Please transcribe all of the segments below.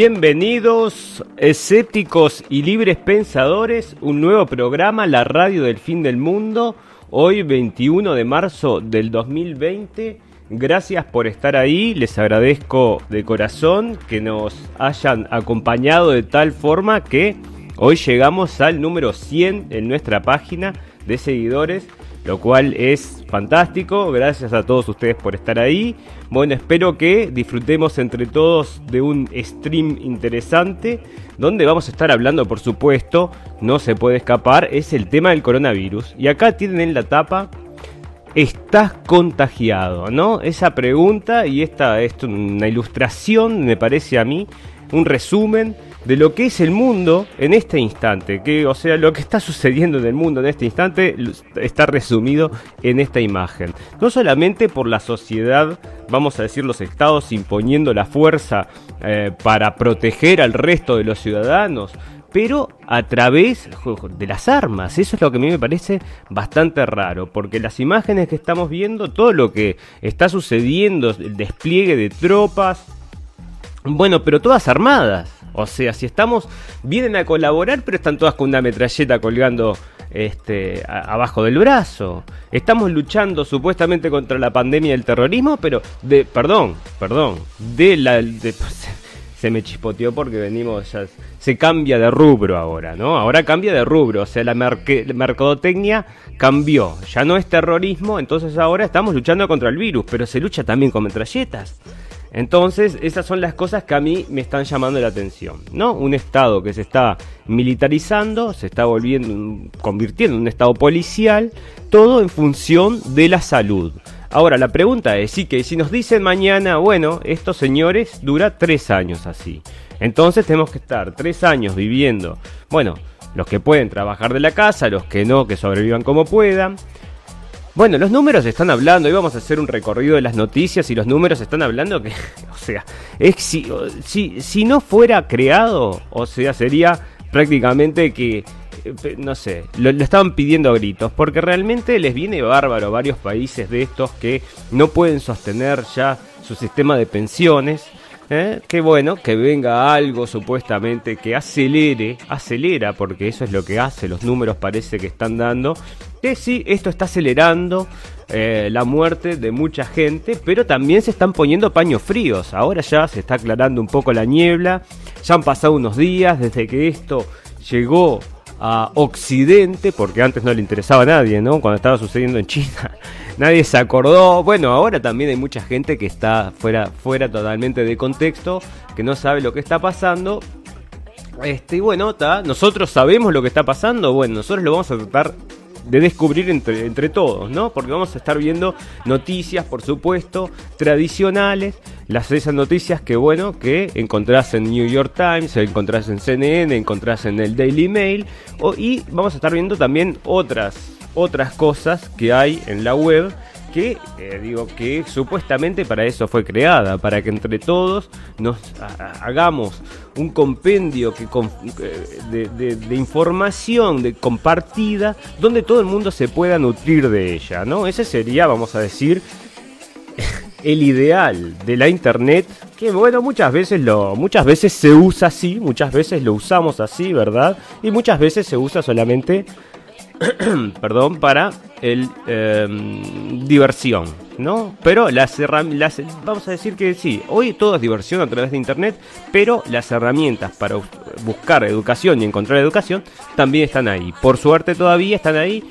Bienvenidos, escépticos y libres pensadores, un nuevo programa, la radio del fin del mundo, hoy 21 de marzo del 2020. Gracias por estar ahí, les agradezco de corazón que nos hayan acompañado de tal forma que hoy llegamos al número 100 en nuestra página de seguidores lo cual es fantástico. Gracias a todos ustedes por estar ahí. Bueno, espero que disfrutemos entre todos de un stream interesante, donde vamos a estar hablando, por supuesto, no se puede escapar, es el tema del coronavirus. Y acá tienen en la tapa, ¿estás contagiado? ¿No? Esa pregunta y esta es una ilustración, me parece a mí, un resumen de lo que es el mundo en este instante. Que, o sea, lo que está sucediendo en el mundo en este instante está resumido en esta imagen. No solamente por la sociedad, vamos a decir, los estados imponiendo la fuerza eh, para proteger al resto de los ciudadanos, pero a través de las armas. Eso es lo que a mí me parece bastante raro, porque las imágenes que estamos viendo, todo lo que está sucediendo, el despliegue de tropas, bueno, pero todas armadas. O sea, si estamos, vienen a colaborar, pero están todas con una metralleta colgando este, abajo del brazo. Estamos luchando supuestamente contra la pandemia del terrorismo, pero de, perdón, perdón, de la, se me chispoteó porque venimos, ya, se cambia de rubro ahora, ¿no? Ahora cambia de rubro, o sea, la mercadotecnia cambió, ya no es terrorismo, entonces ahora estamos luchando contra el virus, pero se lucha también con metralletas. Entonces, esas son las cosas que a mí me están llamando la atención, ¿no? Un estado que se está militarizando, se está volviendo, convirtiendo en un estado policial, todo en función de la salud. Ahora, la pregunta es, sí, que si nos dicen mañana, bueno, estos señores dura tres años así. Entonces tenemos que estar tres años viviendo, bueno, los que pueden trabajar de la casa, los que no, que sobrevivan como puedan. Bueno, los números están hablando, y vamos a hacer un recorrido de las noticias y los números están hablando que, o sea, es, si, si, no fuera creado, o sea, sería prácticamente que, eh, no sé, lo, lo, estaban pidiendo a gritos, porque realmente les viene bárbaro varios países de estos que no pueden sostener ya su sistema de pensiones. ¿Eh? Qué bueno que venga algo supuestamente que acelere, acelera, porque eso es lo que hace, los números parece que están dando, que sí, esto está acelerando eh, la muerte de mucha gente, pero también se están poniendo paños fríos, ahora ya se está aclarando un poco la niebla, ya han pasado unos días desde que esto llegó a Occidente, porque antes no le interesaba a nadie, ¿no? Cuando estaba sucediendo en China, nadie se acordó. Bueno, ahora también hay mucha gente que está fuera, fuera totalmente de contexto, que no sabe lo que está pasando. Este, y bueno, nosotros sabemos lo que está pasando, bueno, nosotros lo vamos a tratar de descubrir entre, entre todos, ¿no? Porque vamos a estar viendo noticias, por supuesto, tradicionales, las esas noticias que bueno, que encontrás en New York Times, encontrás en CNN, encontrás en el Daily Mail, y vamos a estar viendo también otras, otras cosas que hay en la web que eh, digo que supuestamente para eso fue creada, para que entre todos nos hagamos un compendio que, eh, de, información de compartida donde todo el mundo se pueda nutrir de ella, ¿no? Ese sería, vamos a decir, el ideal de la internet, que bueno, muchas veces lo muchas veces se usa así, muchas veces lo usamos así, ¿verdad? Y muchas veces se usa solamente perdón, para el em, diversión, ¿no? Pero las herramientas, vamos a decir que sí, hoy todo es diversión a través de internet, pero las herramientas para buscar educación y encontrar educación también están ahí. Por suerte todavía están ahí.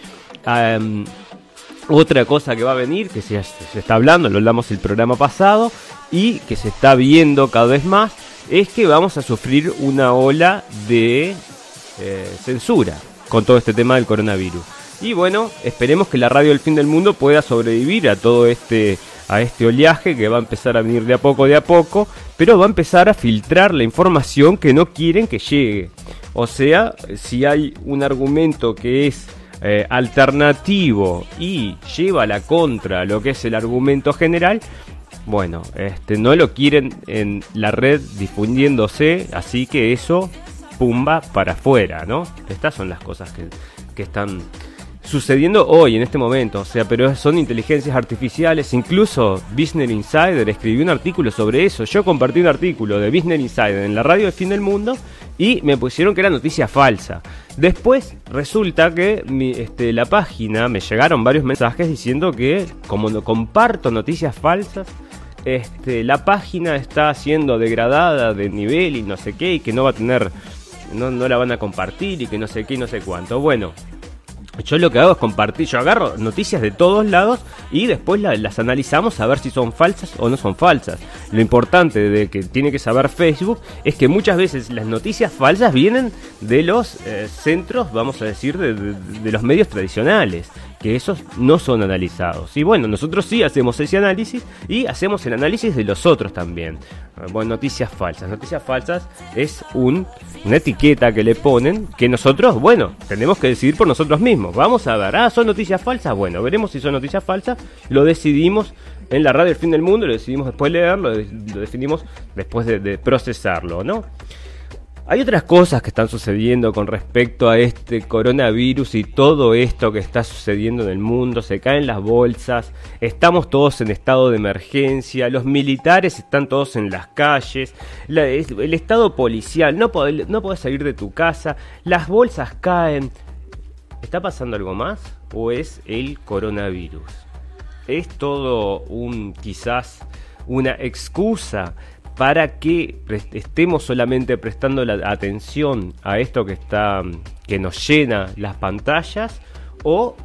otra cosa que va a venir, que se, se está hablando, lo hablamos el programa pasado, y que se está viendo cada vez más, es que vamos a sufrir una ola de eh, censura con todo este tema del coronavirus. Y bueno, esperemos que la radio del fin del mundo pueda sobrevivir a todo este a este oleaje que va a empezar a venir de a poco de a poco, pero va a empezar a filtrar la información que no quieren que llegue. O sea, si hay un argumento que es eh, alternativo y lleva la contra lo que es el argumento general, bueno, este, no lo quieren en la red difundiéndose, así que eso pumba para afuera, ¿no? Estas son las cosas que, están sucediendo hoy, en este momento. O sea, pero son inteligencias artificiales. Incluso Business Insider escribió un artículo sobre eso. Yo compartí un artículo de Business Insider en la radio de fin del mundo y me pusieron que era noticia falsa. Después resulta que este, la página me llegaron varios mensajes diciendo que como no comparto noticias falsas, este, la página está siendo degradada de nivel y no sé qué, y que no va a tener, no, no la van a compartir y que no sé qué no sé cuánto. Bueno, yo lo que hago es compartir, yo agarro noticias de todos lados y después las analizamos a ver si son falsas o no son falsas. Lo importante de que tiene que saber Facebook es que muchas veces las noticias falsas vienen de los eh, centros, vamos a decir, de los medios tradicionales que esos no son analizados. Y bueno, nosotros sí hacemos ese análisis y hacemos el análisis de los otros también. Bueno, noticias falsas. Noticias falsas es un, una etiqueta que le ponen que nosotros, bueno, tenemos que decidir por nosotros mismos. Vamos a ver, ah, son noticias falsas. Bueno, veremos si son noticias falsas. Lo decidimos en la radio El Fin del Mundo, lo decidimos después de leerlo, lo decidimos después de, de procesarlo, ¿no? Hay otras cosas que están sucediendo con respecto a este coronavirus y todo esto que está sucediendo en el mundo. Se caen las bolsas, estamos todos en estado de emergencia, los militares están todos en las calles, el estado policial, no podés, no salir de tu casa, las bolsas caen. ¿Está pasando algo más o es el coronavirus? ¿Es todo un quizás una excusa para que estemos solamente prestando la atención a esto que está que nos llena las pantallas o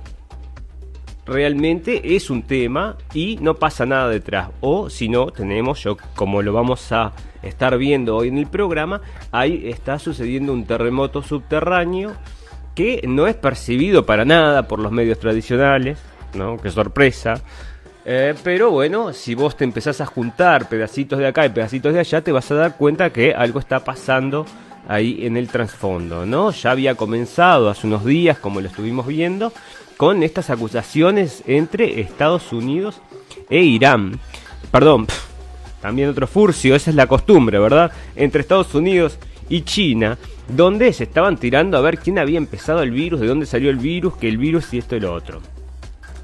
realmente es un tema y no pasa nada detrás. O si no tenemos yo como lo vamos a estar viendo hoy en el programa ahí está sucediendo un terremoto subterráneo que no es percibido para nada por los medios tradicionales no qué sorpresa eh, pero bueno, si vos te empezás a juntar pedacitos de acá y pedacitos de allá, te vas a dar cuenta que algo está pasando ahí en el trasfondo, ¿no? Ya había comenzado hace unos días, como lo estuvimos viendo, con estas acusaciones entre Estados Unidos e Irán. Perdón, también otro furcio, esa es la costumbre, ¿verdad? Entre Estados Unidos y China, donde se estaban tirando a ver quién había empezado el virus, de dónde salió el virus, que el virus y esto y lo otro.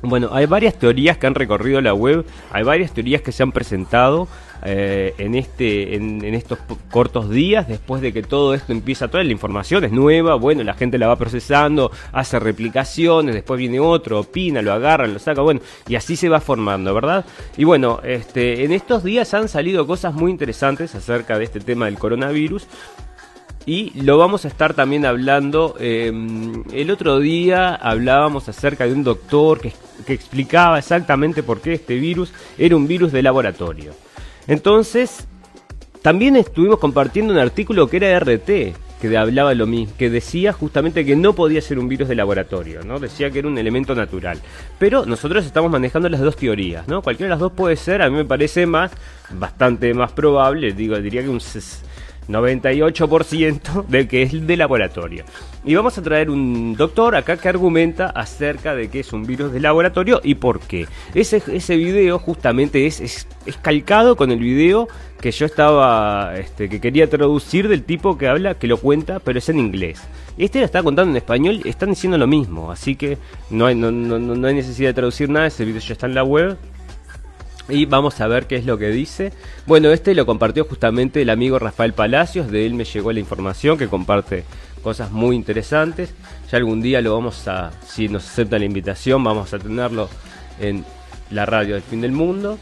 Bueno, hay varias teorías que han recorrido la web, hay varias teorías que se han presentado eh, en, este, en, estos cortos días, después de que todo esto empieza, toda la información es nueva, bueno, la gente la va procesando, hace replicaciones, después viene otro, opina, lo agarra, lo saca, bueno, y así se va formando, ¿verdad? Y bueno, este, en estos días han salido cosas muy interesantes acerca de este tema del coronavirus, y lo vamos a estar también hablando. Em, el otro día hablábamos acerca de un doctor que, que, explicaba exactamente por qué este virus era un virus de laboratorio. Entonces, también estuvimos compartiendo un artículo que era RT, que hablaba lo mismo, que decía justamente que no podía ser un virus de laboratorio, ¿no? Decía que era un elemento natural. Pero nosotros estamos manejando las dos teorías, ¿no? Cualquiera de las dos puede ser, a mí me parece más, bastante más probable, digo, diría que un 98% de que es de laboratorio. Y vamos a traer un doctor acá que argumenta acerca de que es un virus de laboratorio y por qué. Ese, ese video justamente es, es, calcado con el video que yo estaba, este, que quería traducir del tipo que habla, que lo cuenta, pero es en inglés. Este lo está contando en español, están diciendo lo mismo, así que no hay, no, no, no hay necesidad de traducir nada, ese video ya está en la web, y vamos a ver qué es lo que dice. Bueno, este lo compartió justamente el amigo Rafael Palacios, de él me llegó la información que comparte cosas muy interesantes. Ya algún día lo vamos a, si nos acepta la invitación, vamos a tenerlo en la radio del fin del mundo.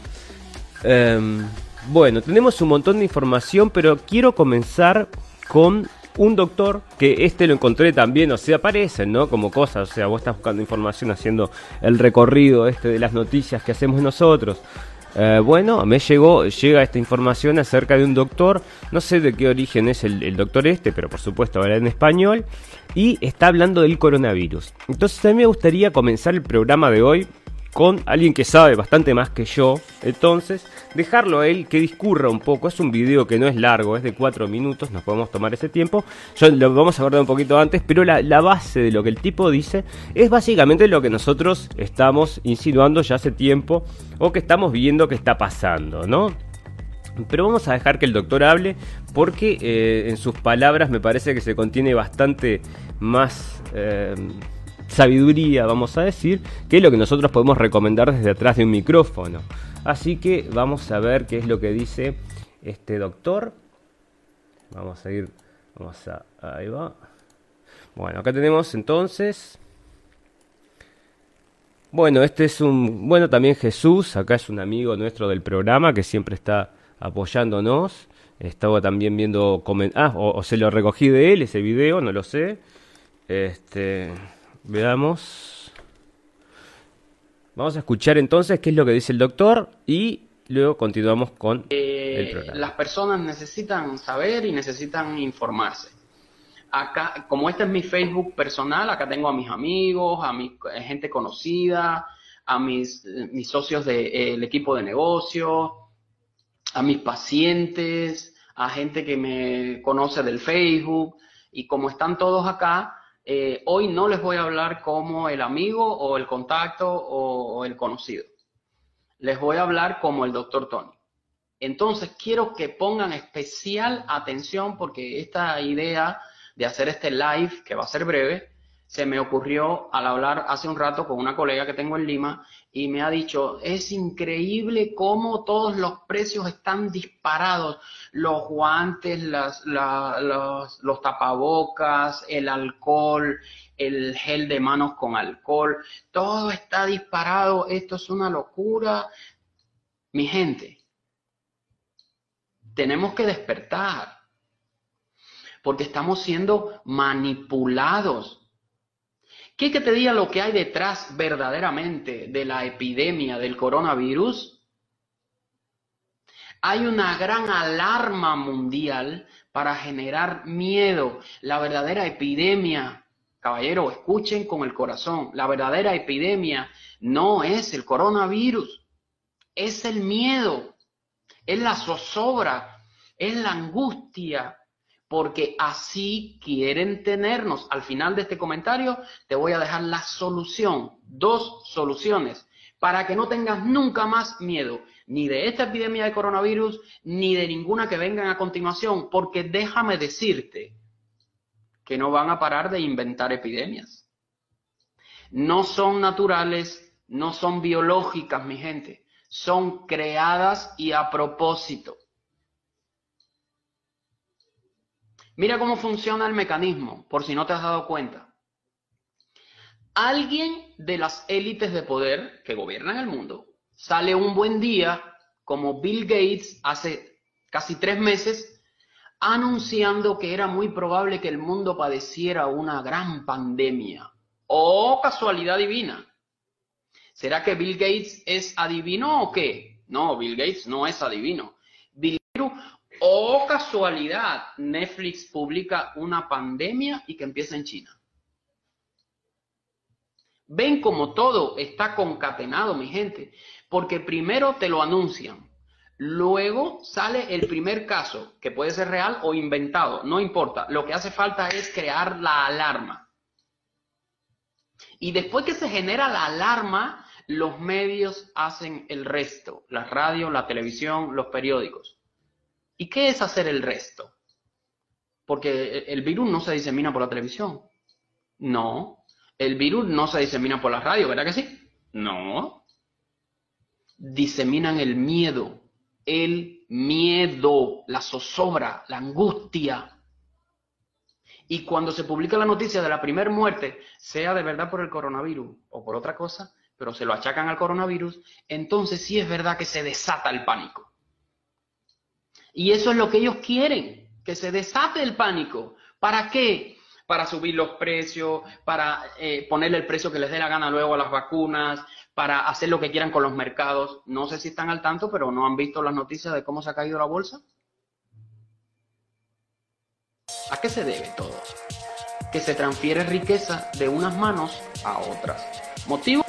Em, bueno, tenemos un montón de información, pero quiero comenzar con un doctor que este lo encontré también, o sea, aparecen, ¿no? Como cosas, o sea, vos estás buscando información haciendo el recorrido este de las noticias que hacemos nosotros. Eh, bueno, me llegó, llega esta información acerca de un doctor, no sé de qué origen es el, doctor este, pero por supuesto habla en español, y está hablando del coronavirus. Entonces a mí me gustaría comenzar el programa de hoy con alguien que sabe bastante más que yo. Entonces, dejarlo a él que discurra un poco. Es un video que no es largo, es de 4 minutos, nos podemos tomar ese tiempo. Yo lo vamos a abordar un poquito antes, pero la, base de lo que el tipo dice es básicamente lo que nosotros estamos insinuando ya hace tiempo o que estamos viendo que está pasando, ¿no? Pero vamos a dejar que el doctor hable porque eh, en sus palabras me parece que se contiene bastante más... Eh, sabiduría, vamos a decir, que es lo que nosotros podemos recomendar desde atrás de un micrófono. Así que vamos a ver qué es lo que dice este doctor. Vamos a ir, vamos a, ahí va. Bueno, acá tenemos entonces bueno, este es un, bueno, también Jesús, acá es un amigo nuestro del programa que siempre está apoyándonos. Estaba también viendo, ah, o, se lo recogí de él ese video, no lo sé. Este, veamos. Vamos a escuchar entonces qué es lo que dice el doctor y luego continuamos con el eh, programa. Las personas necesitan saber y necesitan informarse acá, como este es mi Facebook personal, acá tengo a mis amigos, a mi gente conocida, a mis, mis socios del equipo de negocio, a mis pacientes, a gente que me conoce del Facebook. Y como están todos acá, eh, hoy no les voy a hablar como el amigo o el contacto o, o el conocido. Les voy a hablar como el doctor Tony. Entonces quiero que pongan especial atención porque esta idea de hacer este live, que va a ser breve, se me ocurrió al hablar hace un rato con una colega que tengo en Lima y me ha dicho, es increíble cómo todos los precios están disparados, los guantes, las, los, los tapabocas, el alcohol, el gel de manos con alcohol, todo está disparado, esto es una locura. Mi gente, tenemos que despertar porque estamos siendo manipulados. ¿Qué que te diga lo que hay detrás verdaderamente de la epidemia del coronavirus? Hay una gran alarma mundial para generar miedo. La verdadera epidemia, caballero, escuchen con el corazón, la verdadera epidemia no es el coronavirus, es el miedo, es la zozobra, es la angustia, porque así quieren tenernos. Al final de este comentario te voy a dejar la solución, dos soluciones, para que no tengas nunca más miedo, ni de esta epidemia de coronavirus, ni de ninguna que vengan a continuación, porque déjame decirte que no van a parar de inventar epidemias. No son naturales, no son biológicas, mi gente, son creadas y a propósito. Mira cómo funciona el mecanismo, por si no te has dado cuenta. Alguien de las élites de poder que gobiernan el mundo sale un buen día, como Bill Gates hace casi tres meses, anunciando que era muy probable que el mundo padeciera una gran pandemia. ¡Oh, casualidad divina! ¿Será que Bill Gates es adivino o qué? No, Bill Gates no es adivino. Netflix publica una pandemia y que empieza en China. Ven como todo está concatenado, mi gente, porque primero te lo anuncian, luego sale el primer caso, que puede ser real o inventado, no importa, lo que hace falta es crear la alarma. Y después que se genera la alarma, los medios hacen el resto, la radio, la televisión, los periódicos. ¿Y qué es hacer el resto? Porque el virus no se disemina por la televisión. No. El virus no se disemina por la radio, ¿verdad que sí? No. Diseminan el miedo. El miedo, la zozobra, la angustia. Y cuando se publica la noticia de la primera muerte, sea de verdad por el coronavirus o por otra cosa, pero se lo achacan al coronavirus, entonces sí es verdad que se desata el pánico. Y eso es lo que ellos quieren, que se desate el pánico. ¿Para qué? Para subir los precios, para eh, ponerle el precio que les dé la gana luego a las vacunas, para hacer lo que quieran con los mercados. No sé si están al tanto, pero no han visto las noticias de cómo se ha caído la bolsa. ¿A qué se debe todo? Que se transfiere riqueza de unas manos a otras. ¿Motivo?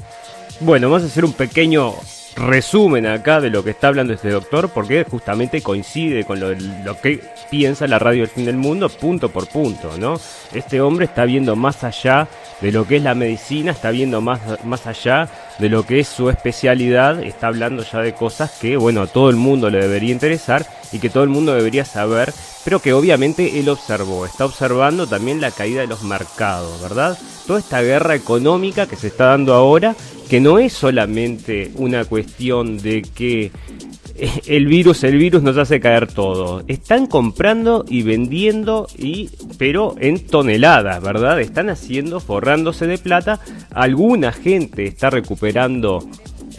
Bueno, vamos a hacer un pequeño resumen acá de lo que está hablando este doctor, porque justamente coincide con lo, que piensa la radio del fin del mundo, punto por punto, ¿no? Este hombre está viendo más allá de lo que es la medicina, está viendo más, más allá de lo que es su especialidad, está hablando ya de cosas que, bueno, a todo el mundo le debería interesar y que todo el mundo debería saber, pero que obviamente él observó, está observando también la caída de los mercados, ¿verdad? Toda esta guerra económica que se está dando ahora, que no es solamente una cuestión de que el virus, el virus nos hace caer todo. Están comprando y vendiendo y pero en toneladas, ¿verdad? Están haciendo forrándose de plata. Alguna gente está recuperando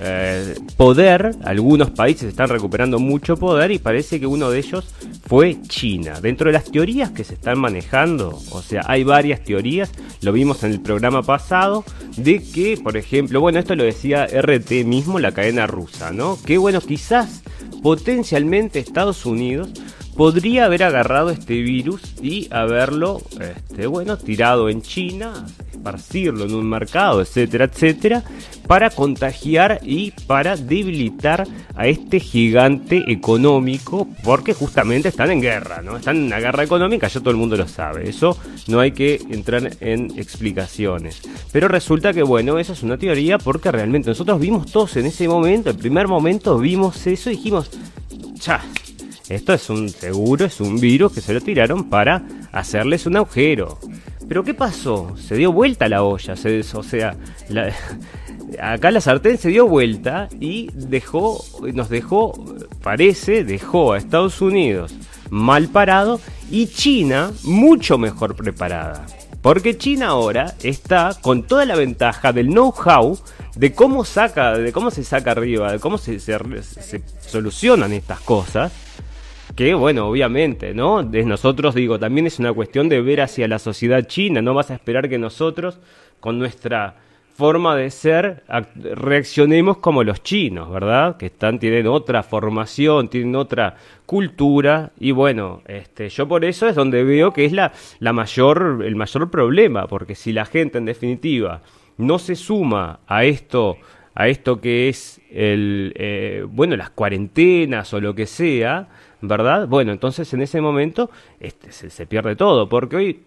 eh, poder, algunos países están recuperando mucho poder y parece que uno de ellos fue China. Dentro de las teorías que se están manejando, o sea, hay varias teorías, lo vimos en el programa pasado, de que, por ejemplo, bueno, esto lo decía RT mismo, la cadena rusa, ¿no? Que bueno, quizás potencialmente Estados Unidos podría haber agarrado este virus y haberlo, este, bueno, tirado en China, esparcirlo en un mercado, etcétera, etcétera, para contagiar y para debilitar a este gigante económico, porque justamente están en guerra, ¿no? Están en una guerra económica, ya todo el mundo lo sabe, eso no hay que entrar en explicaciones. Pero resulta que, bueno, eso es una teoría porque realmente nosotros vimos todos en ese momento, el primer momento vimos eso y dijimos, cha, esto es un seguro, es un virus que se lo tiraron para hacerles un agujero. Pero ¿qué pasó? Se dio vuelta la olla, se, o sea, acá la sartén se dio vuelta y dejó, nos dejó, parece, dejó a Estados Unidos mal parado y China mucho mejor preparada. Porque China ahora está con toda la ventaja del know-how de cómo saca, de cómo se saca arriba, de cómo se, se solucionan estas cosas que bueno, obviamente, ¿no? De nosotros digo, también es una cuestión de ver hacia la sociedad china, no vas a esperar que nosotros con nuestra forma de ser reaccionemos como los chinos, ¿verdad? Que están tienen otra formación, tienen otra cultura y bueno, este yo por eso es donde veo que es la la mayor el mayor problema, porque si la gente en definitiva no se suma a esto a esto que es el eh, bueno las cuarentenas o lo que sea ¿verdad? Bueno, entonces en ese momento este, se, pierde todo, porque hoy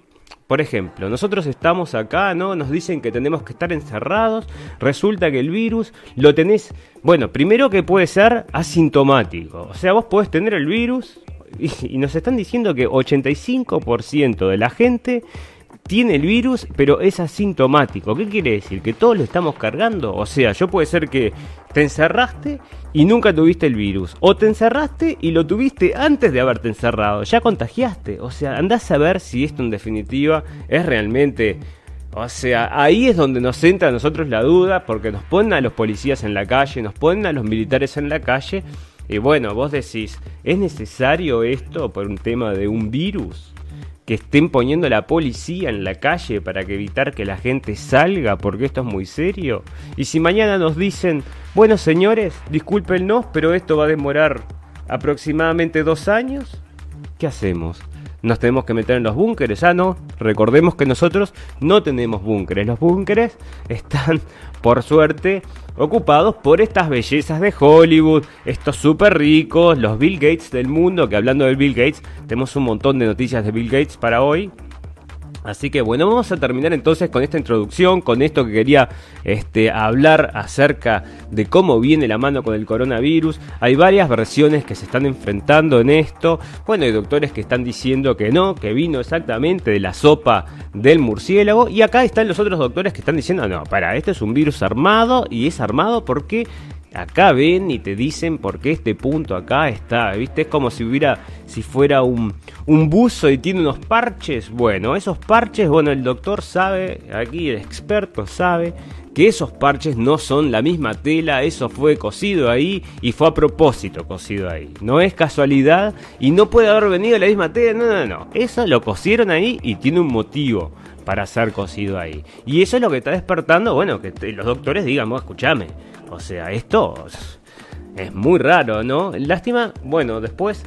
por ejemplo, nosotros estamos acá, ¿no? Nos dicen que tenemos que estar encerrados. Resulta que el virus lo tenés. Bueno, primero que puede ser asintomático. O sea, vos podés tener el virus y, y nos están diciendo que 85% de la gente tiene el virus, pero es asintomático. ¿Qué quiere decir? ¿Que todos lo estamos cargando? O sea, yo puede ser que te encerraste y nunca tuviste el virus. O te encerraste y lo tuviste antes de haberte encerrado. Ya contagiaste. O sea, andás a ver si esto en definitiva es realmente... O sea, ahí es donde nos entra a nosotros la duda, porque nos ponen a los policías en la calle, nos ponen a los militares en la calle, y bueno, vos decís, ¿es necesario esto por un tema de un virus? Que estén poniendo la policía en la calle para que evitar que la gente salga porque esto es muy serio. Y si mañana nos dicen, bueno señores, discúlpenos, pero esto va a demorar aproximadamente dos años, ¿qué hacemos? nos tenemos que meter en los búnkeres. Ya no, recordemos que nosotros no tenemos búnkeres. Los búnkeres están, por suerte, ocupados por estas bellezas de Hollywood, estos súper ricos, los Bill Gates del mundo, que hablando de Bill Gates, tenemos un montón de noticias de Bill Gates para hoy. Así que bueno, vamos a terminar entonces con esta introducción, con esto que quería este, hablar acerca de cómo viene la mano con el coronavirus. Hay varias versiones que se están enfrentando en esto. Bueno, hay doctores que están diciendo que no, que vino exactamente de la sopa del murciélago. Y acá están los otros doctores que están diciendo, no, para, este es un virus armado y es armado porque acá ven y te dicen por qué este punto acá está, ¿viste? Es como si hubiera, si fuera un, un buzo y tiene unos parches. Bueno, esos parches, bueno, el doctor sabe, aquí el experto sabe que esos parches no son la misma tela, eso fue cosido ahí y fue a propósito cosido ahí. No es casualidad y no puede haber venido la misma tela, no, no, no. Eso lo cosieron ahí y tiene un motivo para ser cosido ahí. Y eso es lo que está despertando, bueno, que los doctores digan, vos escúchame, o sea, esto es muy raro, ¿no? Lástima, bueno, después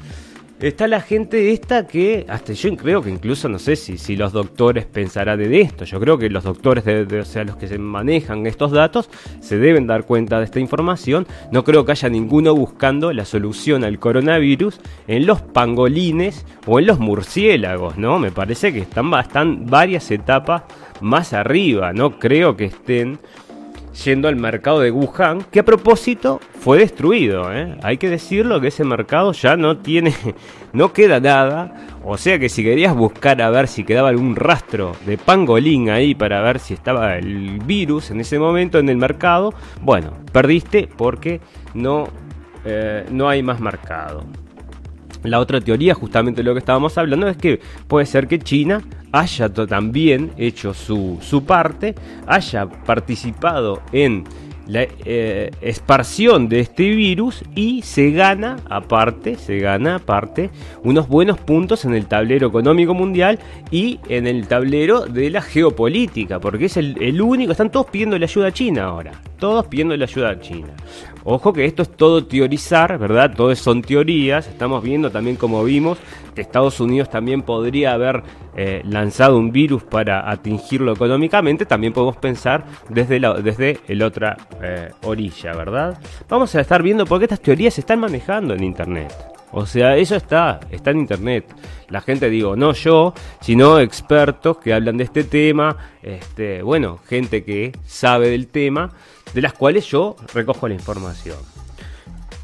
está la gente esta que, hasta yo creo que incluso no sé si, si los doctores pensarán de esto. Yo creo que los doctores, o sea, los que se manejan estos datos, se deben dar cuenta de esta información. No creo que haya ninguno buscando la solución al coronavirus en los pangolines o en los murciélagos, ¿no? Me parece que están, están varias etapas más arriba. No creo que estén yendo al mercado de Wuhan, que a propósito fue destruido. ¿eh? Hay que decirlo que ese mercado ya no tiene, no queda nada. O sea que si querías buscar a ver si quedaba algún rastro de pangolín ahí para ver si estaba el virus en ese momento en el mercado, bueno, perdiste porque no, eh, no hay más mercado. La otra teoría, justamente lo que estábamos hablando, es que puede ser que China haya también hecho su, su parte, haya participado en la eh, esparción de este virus y se gana aparte, se gana aparte unos buenos puntos en el tablero económico mundial y en el tablero de la geopolítica, porque es el, el único, están todos pidiendo la ayuda a China ahora, todos pidiendo la ayuda a China. Ojo que esto es todo teorizar, ¿verdad? Todo son teorías. Estamos viendo también, como vimos, que Estados Unidos también podría haber eh, lanzado un virus para atingirlo económicamente. También podemos pensar desde desde el otra eh, orilla, ¿verdad? Vamos a estar viendo por qué estas teorías se están manejando en Internet. O sea, eso está, está en internet. La gente, digo, no yo, sino expertos que hablan de este tema, este, bueno, gente que sabe del tema de las cuales yo recojo la información.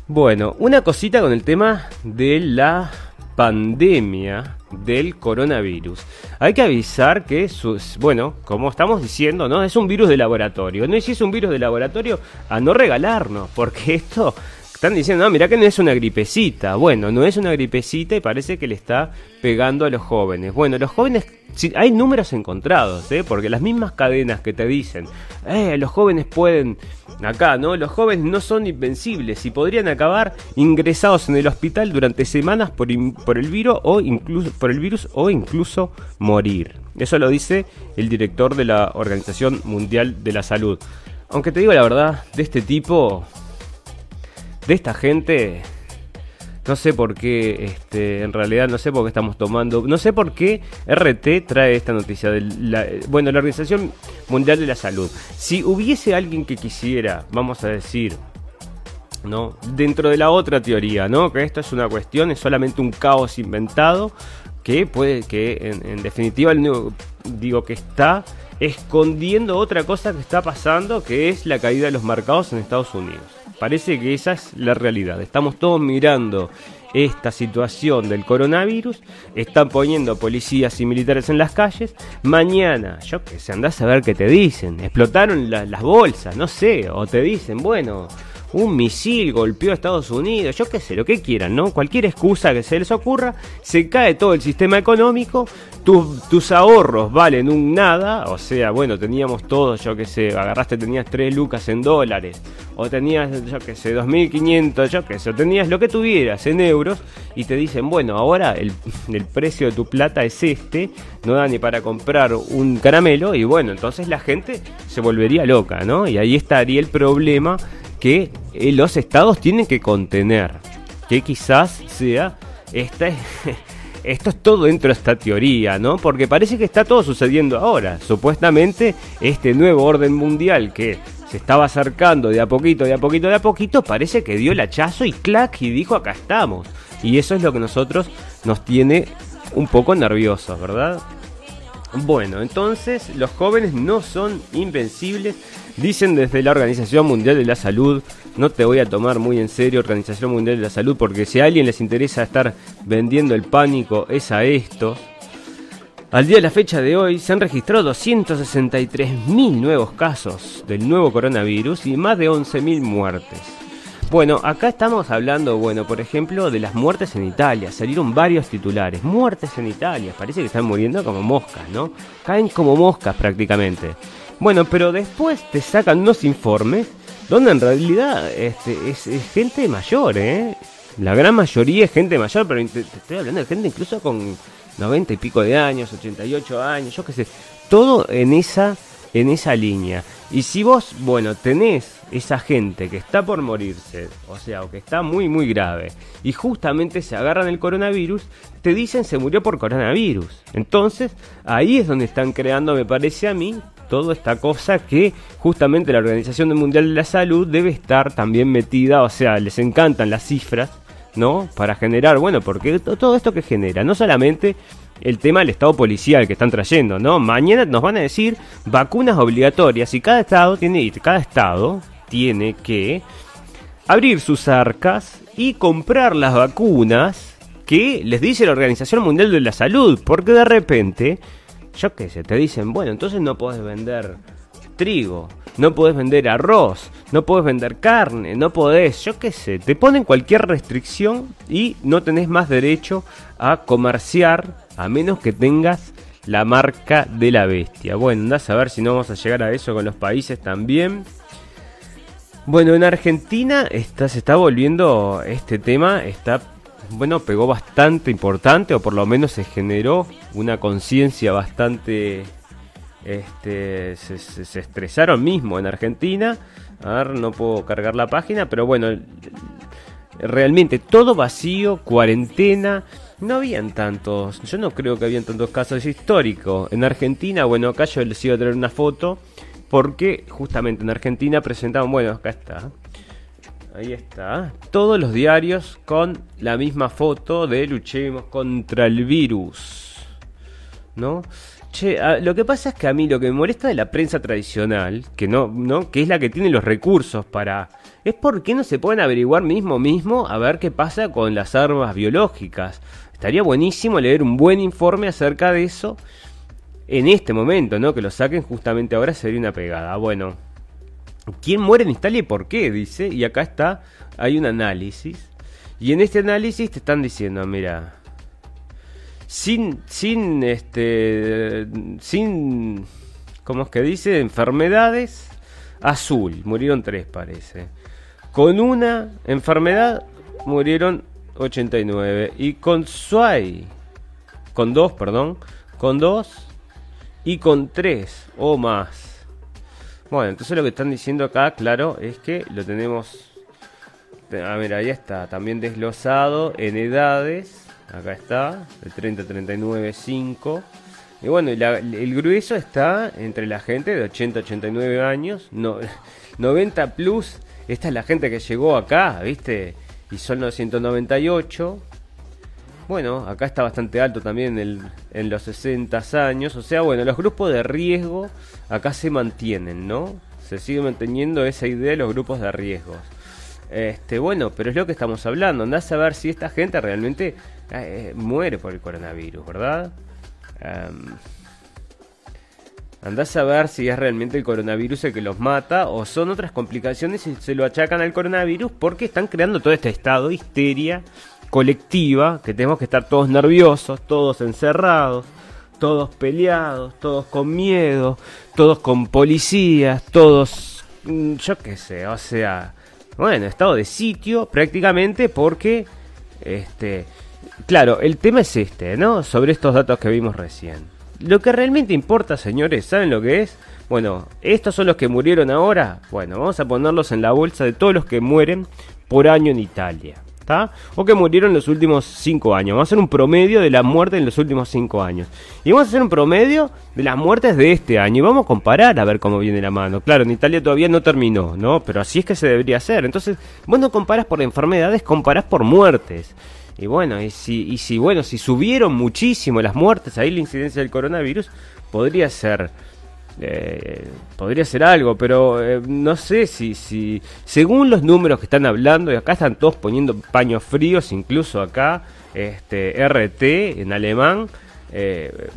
Bueno, una cosita con el tema de la pandemia del coronavirus. Hay que avisar que, bueno, como estamos diciendo, ¿no? Es un virus de laboratorio. No es si es un virus de laboratorio a no regalarnos, porque esto están diciendo, no, mira que no es una gripecita. Bueno, no es una gripecita y parece que le está pegando a los jóvenes. Bueno, los jóvenes, hay números encontrados, ¿eh? porque las mismas cadenas que te dicen, eh, los jóvenes pueden, acá, ¿no? Los jóvenes no son invencibles y podrían acabar ingresados en el hospital durante semanas por, por el virus o incluso por el virus o incluso morir. Eso lo dice el director de la Organización Mundial de la Salud. Aunque te digo la verdad, de este tipo de esta gente, no sé por qué, este, en realidad no sé por qué estamos tomando, no sé por qué RT trae esta noticia. De la, bueno, la Organización Mundial de la Salud. Si hubiese alguien que quisiera, vamos a decir, ¿no? Dentro de la otra teoría, ¿no? Que esto es una cuestión, es solamente un caos inventado, que puede, que en, en definitiva, digo que está escondiendo otra cosa que está pasando, que es la caída de los mercados en Estados Unidos. Parece que esa es la realidad. Estamos todos mirando esta situación del coronavirus, están poniendo policías y militares en las calles. Mañana, yo que sé, andás a ver qué te dicen. Explotaron las bolsas, no sé, o te dicen, bueno, un misil golpeó a Estados Unidos, yo qué sé, lo que quieran, ¿no? Cualquier excusa que se les ocurra, se cae todo el sistema económico, tus ahorros valen un nada, o sea, bueno, teníamos todos, yo qué sé, agarraste, tenías 3 lucas en dólares, o tenías, yo qué sé, 2.500, yo qué sé, o tenías lo que tuvieras en euros, y te dicen, bueno, ahora el, el precio de tu plata es este, no da ni para comprar un caramelo, y bueno, entonces la gente se volvería loca, ¿no? Y ahí estaría el problema que eh, los estados tienen que contener. Que quizás sea esta esto es todo dentro de esta teoría, ¿no? Porque parece que está todo sucediendo ahora. Supuestamente este nuevo orden mundial que se estaba acercando de a poquito, de a poquito, de a poquito, parece que dio el hachazo y clac y dijo acá estamos. Y eso es lo que nosotros nos tiene un poco nerviosos, ¿verdad? Bueno, entonces los jóvenes no son invencibles Dicen desde la Organización Mundial de la Salud, no te voy a tomar muy en serio Organización Mundial de la Salud, porque si a alguien les interesa estar vendiendo el pánico es a esto. Al día de la fecha de hoy se han registrado 263.000 nuevos casos del nuevo coronavirus y más de 11.000 muertes. Bueno, acá estamos hablando, bueno, por ejemplo, de las muertes en Italia. Salieron varios titulares. Muertes en Italia. Parece que están muriendo como moscas, ¿no? Caen como moscas prácticamente. Bueno, pero después te sacan unos informes donde en realidad este, es, gente mayor, ¿eh? La gran mayoría es gente mayor, pero te, estoy hablando de gente incluso con 90 y pico de años, 88 años, yo qué sé. Todo en esa, en esa línea. Y si vos, bueno, tenés esa gente que está por morirse, o sea, o que está muy, muy grave, y justamente se agarran el coronavirus, te dicen se murió por coronavirus. Entonces, ahí es donde están creando, me parece a mí, toda esta cosa que justamente la Organización Mundial de la Salud debe estar también metida, o sea, les encantan las cifras, ¿no? Para generar, bueno, porque todo esto que genera, no solamente el tema del estado policial que están trayendo, ¿no? Mañana nos van a decir vacunas obligatorias y cada estado tiene, cada estado tiene que abrir sus arcas y comprar las vacunas que les dice la Organización Mundial de la Salud, porque de repente, yo qué sé, te dicen, bueno, entonces no puedes vender trigo, no podés vender arroz, no podés vender carne, no podés, yo qué sé, te ponen cualquier restricción y no tenés más derecho a comerciar a menos que tengas la marca de la bestia. Bueno, andás a ver si no vamos a llegar a eso con los países también. Bueno, en Argentina está, se está volviendo este tema, está, bueno, pegó bastante importante, o por lo menos se generó una conciencia bastante este, se, estresaron mismo en Argentina. A ver, no puedo cargar la página, pero bueno, realmente todo vacío, cuarentena. No habían tantos, yo no creo que habían tantos casos históricos. En Argentina, bueno, acá yo les iba a traer una foto, porque justamente en Argentina presentaban, bueno, acá está, ahí está, todos los diarios con la misma foto de luchemos contra el virus, ¿no? Che, lo que pasa es que a mí lo que me molesta de la prensa tradicional, que no, no, que es la que tiene los recursos para, es por qué no se pueden averiguar mismo mismo a ver qué pasa con las armas biológicas. Estaría buenísimo leer un buen informe acerca de eso en este momento, ¿no? Que lo saquen justamente ahora sería una pegada. Bueno, ¿quién muere en Italia y por qué? Dice, y acá está, hay un análisis. Y en este análisis te están diciendo, mira, sin, sin, este, sin, ¿cómo es que dice? Enfermedades, azul, murieron tres parece. Con una enfermedad murieron 89. Y con Suai, con dos, perdón, con dos y con tres o más. Bueno, entonces lo que están diciendo acá, claro, es que lo tenemos... A ver, ahí está, también desglosado en edades Acá está, el 30, 39, 5. Y bueno, el grueso está entre la gente de 80, 89 años. No, 90 plus, esta es la gente que llegó acá, ¿viste? Y son 998. Bueno, acá está bastante alto también en los 60 años. O sea, bueno, los grupos de riesgo acá se mantienen, ¿no? Se sigue manteniendo esa idea de los grupos de riesgos. Este, bueno, pero es lo que estamos hablando. Andás a ver si esta gente realmente eh, muere por el coronavirus, ¿verdad? andás a ver si es realmente el coronavirus el que los mata o son otras complicaciones y se lo achacan al coronavirus porque están creando todo este estado de histeria colectiva, que tenemos que estar todos nerviosos, todos encerrados, todos peleados, todos con miedo, todos con policías, todos, mm, yo qué sé, o sea, bueno, estado de sitio prácticamente porque, este, claro, el tema es este, ¿no? Sobre estos datos que vimos recién. Lo que realmente importa, señores, ¿saben lo que es? Bueno, estos son los que murieron ahora. Bueno, vamos a ponerlos en la bolsa de todos los que mueren por año en Italia. O que murieron en los últimos 5 años. Vamos a hacer un promedio de la muerte en los últimos 5 años. Y vamos a hacer un promedio de las muertes de este año. Y vamos a comparar a ver cómo viene la mano. Claro, en Italia todavía no terminó, ¿no? Pero así es que se debería hacer. Entonces, vos no comparas por enfermedades, comparás por muertes. Y bueno, y y si, bueno, si subieron muchísimo las muertes, ahí la incidencia del coronavirus, podría ser eh, podría ser algo, pero eh, no sé si, si, según los números que están hablando, y acá están todos poniendo paños fríos, incluso acá, este RT en alemán, eh,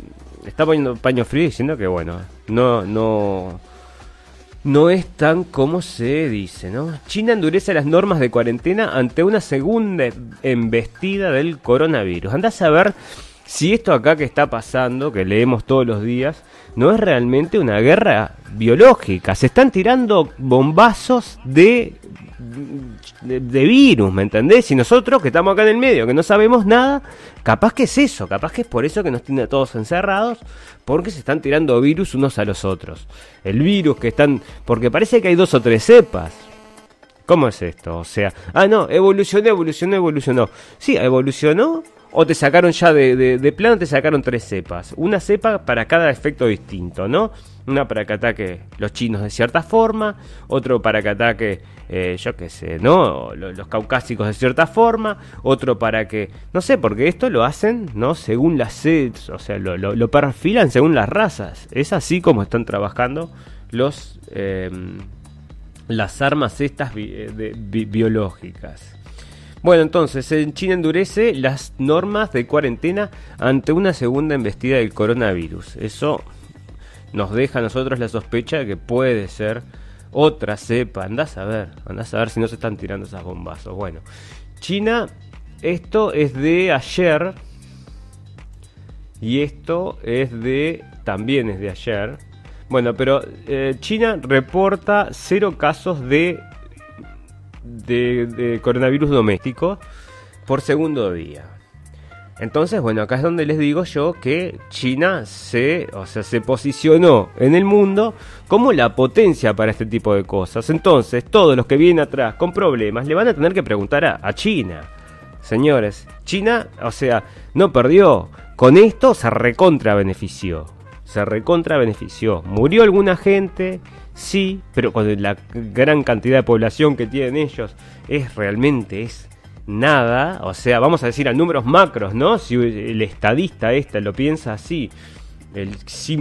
está poniendo paños fríos diciendo que bueno, no, no, no es tan como se dice, ¿no? China endurece las normas de cuarentena ante una segunda embestida del coronavirus. Andás a ver si esto acá que está pasando, que leemos todos los días, no es realmente una guerra biológica. Se están tirando bombazos de, de, virus, ¿me entendés? Y nosotros que estamos acá en el medio, que no sabemos nada, capaz que es eso, capaz que es por eso que nos tiene todos encerrados, porque se están tirando virus unos a los otros. El virus que están... porque parece que hay dos o tres cepas. ¿Cómo es esto? O sea, ah, no, evolucionó, evolucionó, evolucionó. Sí, evolucionó o te sacaron ya de, de, plano, te sacaron tres cepas. Una cepa para cada efecto distinto, ¿no? Una para que ataque los chinos de cierta forma, otro para que ataque, eh, yo qué sé, ¿no? Los, caucásicos de cierta forma, otro para que, no sé, porque esto lo hacen, ¿no? Según las sets, o sea, lo, lo, perfilan según las razas. Es así como están trabajando los... Em, las armas estas eh, biológicas. Bueno, entonces, en China endurece las normas de cuarentena ante una segunda embestida del coronavirus. Eso nos deja a nosotros la sospecha de que puede ser otra cepa. Andás a ver, andás a ver si no se están tirando esas bombazos. Bueno, China, esto es de ayer. Y esto es de. También es de ayer. Bueno, pero eh, China reporta cero casos de de, coronavirus doméstico por segundo día. Entonces, bueno, acá es donde les digo yo que China se, o sea, se posicionó en el mundo como la potencia para este tipo de cosas. Entonces, todos los que vienen atrás con problemas le van a tener que preguntar a, a China. Señores, China, o sea, no perdió. Con esto se recontra benefició. Se recontra benefició. Murió alguna gente, sí, pero con la gran cantidad de población que tienen ellos, es realmente es nada, o sea, vamos a decir a números macros, ¿no? Si el estadista este lo piensa así, el Xi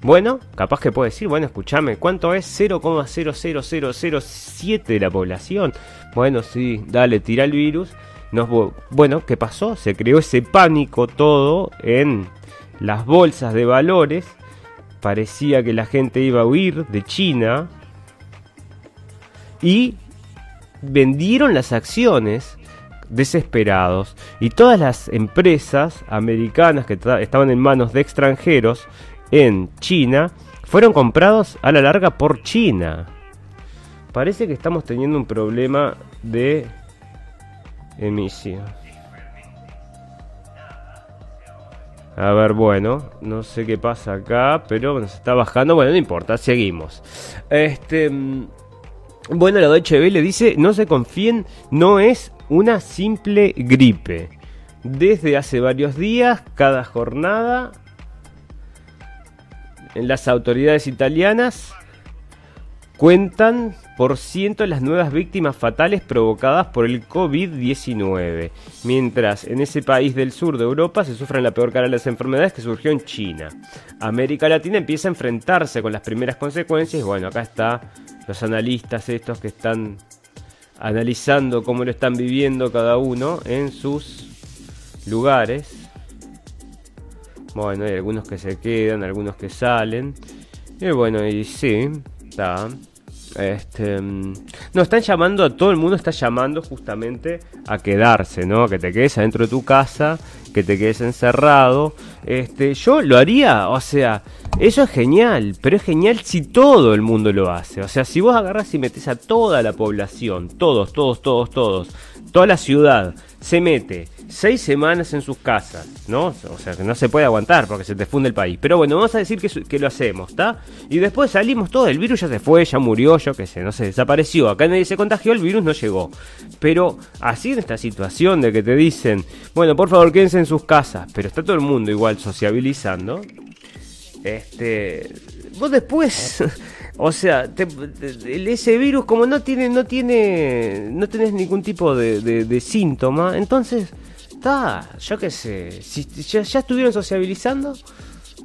bueno, capaz que puede decir, bueno, escúchame, ¿cuánto es 0,00007 de la población? Bueno, sí, dale, tira el virus. Nos, bueno, ¿qué pasó? Se creó ese pánico todo en las bolsas de valores parecía que la gente iba a huir de China y vendieron las acciones desesperados y todas las empresas americanas que estaban en manos de extranjeros en China fueron comprados a la larga por China. Parece que estamos teniendo un problema de emisión. A ver, bueno, no sé qué pasa acá, pero nos está bajando. Bueno, no importa, seguimos. Este. Mm, bueno, la Deutsche le dice: no se confíen, no es una simple gripe. Desde hace varios días, cada jornada, en las autoridades italianas cuentan por ciento las nuevas víctimas fatales provocadas por el COVID-19, mientras en ese país del sur de Europa se sufren la peor cara de las enfermedades que surgió en China. América Latina empieza a enfrentarse con las primeras consecuencias bueno, acá está los analistas estos que están analizando cómo lo están viviendo cada uno en sus lugares. Bueno, hay algunos que se quedan, algunos que salen. Y bueno, y sí, Este, mm, no, están llamando a todo el mundo, está llamando justamente a quedarse, ¿no? Que te quedes adentro de tu casa, que te quedes encerrado. Este, yo lo haría, o sea, eso es genial, pero es genial si todo el mundo lo hace. O sea, si vos agarras y metes a toda la población, todos, todos, todos, todos, toda la ciudad, se mete seis semanas en sus casas, ¿no? O sea, que no se puede aguantar porque se te funde el país. Pero bueno, vamos a decir que, lo hacemos, ¿está? Y después salimos todos, el virus ya se fue, ya murió, yo qué sé, no sé, desapareció. Acá nadie se contagió, el virus no llegó. Pero así en esta situación de que te dicen, bueno, por favor quédense en sus casas, pero está todo el mundo igual sociabilizando. Este, vos después O sea, ese virus como no tiene, no tiene, no tenés ningún tipo de, síntoma, entonces, está, yo qué sé, si ya, estuvieron sociabilizando,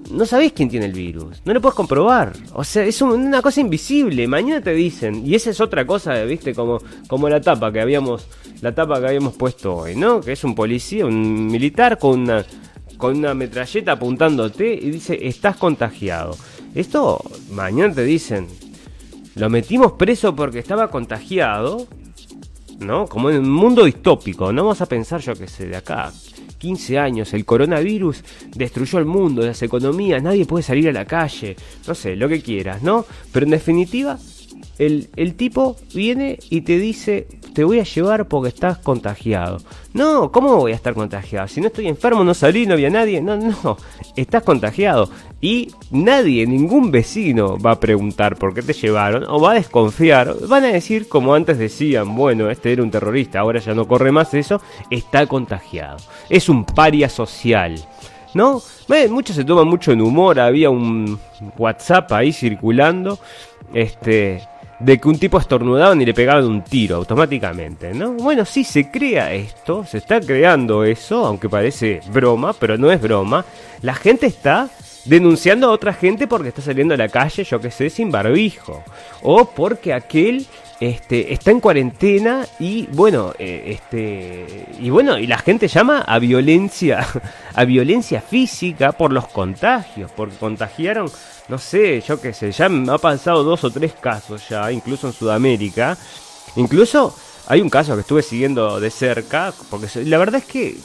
no sabés quién tiene el virus, no lo puedes comprobar, o sea, es una cosa invisible, mañana te dicen, y esa es otra cosa, viste, como, como la tapa que habíamos, la tapa que habíamos puesto hoy, ¿no? Que es un policía, un militar con una, con una metralleta apuntándote y dice, estás contagiado. Esto mañana te dicen, lo metimos preso porque estaba contagiado, ¿no? Como en un mundo distópico, no vamos a pensar yo que sé, de acá 15 años, el coronavirus destruyó el mundo, las economías, nadie puede salir a la calle, no sé, lo que quieras, ¿no? Pero en definitiva, el, el tipo viene y te dice, te voy a llevar porque estás contagiado. No, ¿cómo voy a estar contagiado? Si no estoy enfermo, no salí, no había nadie. No, no, estás contagiado. Y nadie, ningún vecino va a preguntar por qué te llevaron o va a desconfiar. Van a decir, como antes decían, bueno, este era un terrorista, ahora ya no corre más eso, está contagiado. Es un paria social. ¿No? muchos se toman mucho en humor, había un WhatsApp ahí circulando. Este, de que un tipo estornudaba y le pegaban un tiro automáticamente, ¿no? Bueno, sí se crea esto, se está creando eso, aunque parece broma, pero no es broma. La gente está denunciando a otra gente porque está saliendo a la calle, yo que sé, sin barbijo. O porque aquel este, está en cuarentena y bueno, eh, este, y bueno, y la gente llama a violencia, a violencia física por los contagios, porque contagiaron no sé, yo qué sé, ya ha pasado dos o tres casos ya, incluso en Sudamérica. Incluso hay un caso que estuve siguiendo de cerca, porque la verdad es que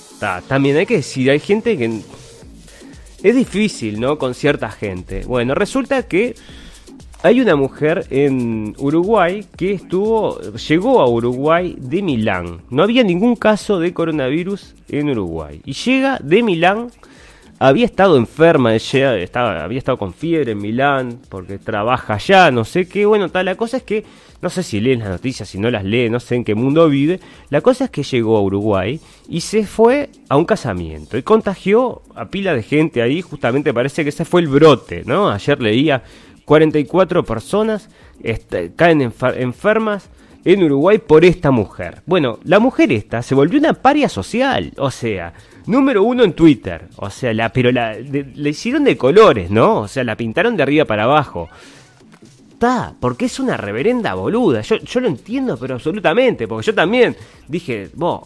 también hay que decir, hay gente que es difícil, ¿no? Con cierta gente. Bueno, resulta que hay una mujer en Uruguay que estuvo, llegó a Uruguay de Milán. No había ningún caso de coronavirus en Uruguay. Y llega de Milán había estado enferma, ella estaba, había estado con fiebre en Milán, porque trabaja allá, no sé qué. Bueno, tal, la cosa es que, no sé si leen las noticias, si no las lee, no sé en qué mundo vive. La cosa es que llegó a Uruguay y se fue a un casamiento y contagió a pila de gente ahí, justamente parece que ese fue el brote, ¿no? Ayer leía 44 personas caen enfermas en Uruguay por esta mujer. Bueno, la mujer esta se volvió una paria social, o sea, número uno en Twitter. O sea, la, pero la, le hicieron de colores, ¿no? O sea, la pintaron de arriba para abajo. Está, porque es una reverenda boluda. Yo, yo lo entiendo, pero absolutamente. Porque yo también dije, vos,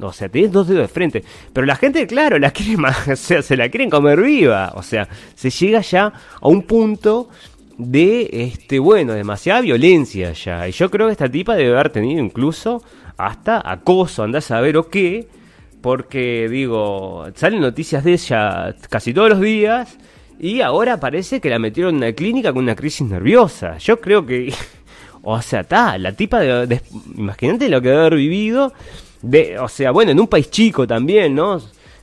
o sea, tenés dos dedos de frente. Pero la gente, claro, la quiere más, se la quieren comer viva. O sea, se llega ya a un punto de, este, bueno, demasiada violencia ya. Y yo creo que esta tipa debe haber tenido incluso hasta acoso, andás a ver o qué porque digo, salen noticias de ella casi todos los días y ahora parece que la metieron en una clínica con una crisis nerviosa. Yo creo que, o sea, está, la tipa de, imagínate lo que debe haber vivido, de, o sea, bueno, en un país chico también, ¿no?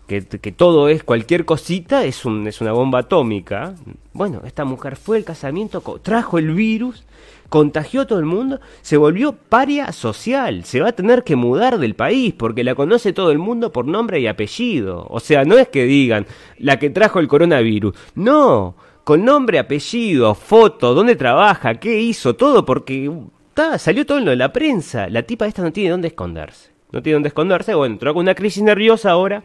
Que, que, todo es cualquier cosita, es, un, es una bomba atómica. Bueno, esta mujer fue al casamiento, trajo el virus contagió a todo el mundo, se volvió paria social, se va a tener que mudar del país porque la conoce todo el mundo por nombre y apellido. O sea, no es que digan la que trajo el coronavirus, no, con nombre, apellido, foto, dónde trabaja, qué hizo, todo porque salió todo en lo de la prensa. La tipa esta no tiene dónde esconderse. No tiene dónde esconderse, bueno, entró con una crisis nerviosa ahora.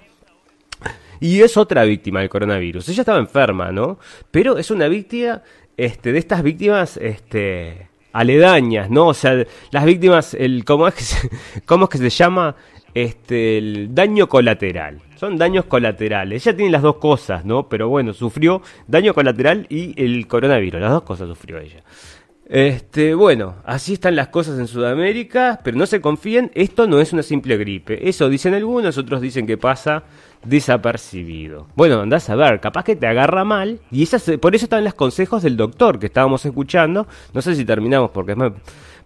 Y es otra víctima del coronavirus. Ella estaba enferma, ¿no? Pero es una víctima este, de estas víctimas este, aledañas, ¿no? O sea, las víctimas, el, ¿cómo, es que se, ¿cómo es que se llama? Este, el daño colateral. Son daños colaterales. Ella tiene las dos cosas, ¿no? Pero bueno, sufrió daño colateral y el coronavirus. Las dos cosas sufrió ella. Este, bueno, así están las cosas en Sudamérica, pero no se confíen, esto no es una simple gripe. Eso dicen algunos, otros dicen que pasa desapercibido. Bueno, andás a ver, capaz que te agarra mal, y esas, por eso están los consejos del doctor que estábamos escuchando. No sé si terminamos porque es más.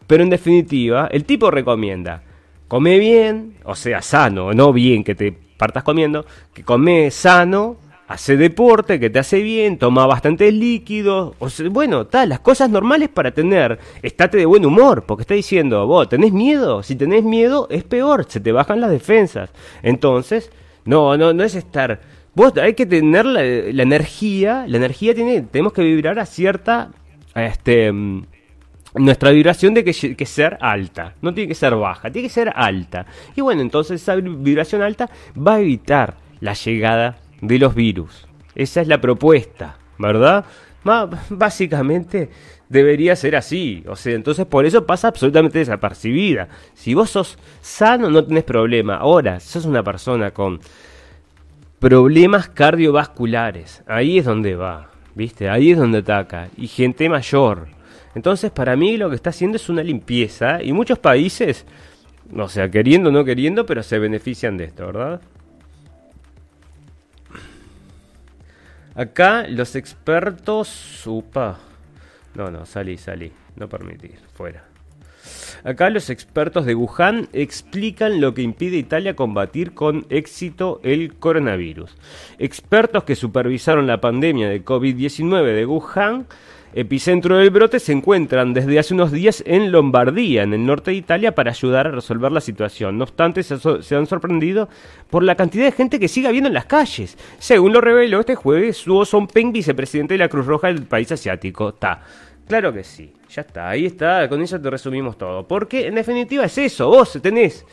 Pero en definitiva, el tipo recomienda: come bien, o sea, sano, no bien que te partas comiendo, que come sano hace deporte que te hace bien, toma bastantes líquidos, o bueno, tal, las cosas normales para tener, estate de buen humor, porque está diciendo, vos, ¿tenés miedo? Si tenés miedo es peor, se te bajan las defensas. Entonces, no, no, no es estar, vos hay que tener la, energía, la energía tiene, tenemos que vibrar a cierta, este, mm, nuestra vibración de que, ser alta, no tiene que ser baja, tiene que ser alta. Y bueno, entonces esa vibración alta va a evitar la llegada de los virus. Esa es la propuesta, ¿verdad? básicamente debería ser así. O sea, entonces por eso pasa absolutamente desapercibida. Si vos sos sano, no tenés problema. Ahora, sos una persona con problemas cardiovasculares. Ahí es donde va. ¿Viste? Ahí es donde ataca. Y gente mayor. Entonces, para mí lo que está haciendo es una limpieza. Y muchos países, o sea, queriendo o no queriendo, pero se benefician de esto, ¿verdad? Acá los expertos... Upa. No, no, salí, salí. No permitir. Fuera. Acá los expertos de Wuhan explican lo que impide a Italia combatir con éxito el coronavirus. Expertos que supervisaron la pandemia de COVID-19 de Wuhan epicentro del brote se encuentran desde hace unos días en Lombardía, en el norte de Italia, para ayudar a resolver la situación. No obstante, se, han sorprendido por la cantidad de gente que sigue habiendo en las calles. Según lo reveló este jueves Suo Peng, vicepresidente de la Cruz Roja del país asiático. Ta. Claro que sí, ya está, ahí está, con eso te resumimos todo. Porque en definitiva es eso, vos tenés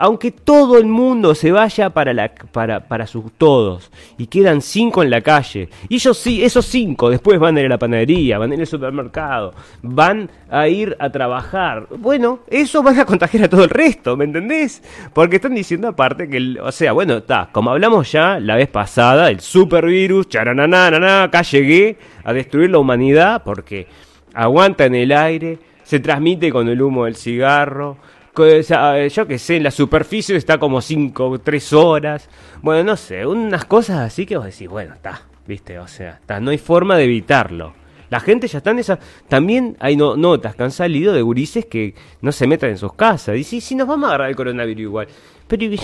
aunque todo el mundo se vaya para, la, para, para sus todos y quedan cinco en la calle, y ellos sí, esos cinco después van a ir a la panadería, van a ir al supermercado, van a ir a trabajar, bueno, eso van a contagiar a todo el resto, ¿me entendés? Porque están diciendo aparte que, o sea, bueno, está, como hablamos ya la vez pasada, el supervirus, charanana, acá llegué a destruir la humanidad porque aguanta en el aire, se transmite con el humo del cigarro, yo que sé, en la superficie está como 5, 3 horas. Bueno, no sé, unas cosas así que vos decís, bueno, está, viste, o sea, está, no hay forma de evitarlo. La gente ya está en esa. También hay notas que han salido de gurises que no se metan en sus casas. Y sí, sí, nos vamos a agarrar el coronavirus igual. Pero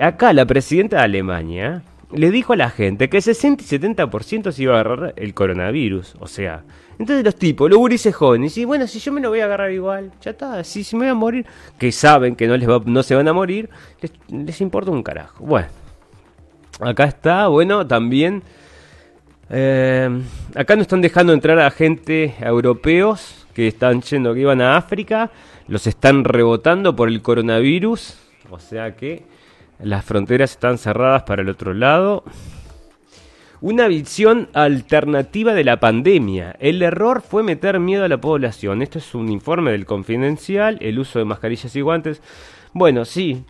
acá la presidenta de Alemania le dijo a la gente que 60 y 70% se iba a agarrar el coronavirus. O sea, entonces los tipos, los gurises jóvenes, y bueno, si yo me lo voy a agarrar igual, ya está, si, si me voy a morir, que saben que no, les va, no se van a morir, les, importa un carajo. Bueno, acá está, bueno, también... Eh, acá no están dejando entrar a gente europeos que están yendo, que iban a África, los están rebotando por el coronavirus, o sea que las fronteras están cerradas para el otro lado. Una visión alternativa de la pandemia. El error fue meter miedo a la población. Esto es un informe del Confidencial, el uso de mascarillas y guantes. Bueno, sí,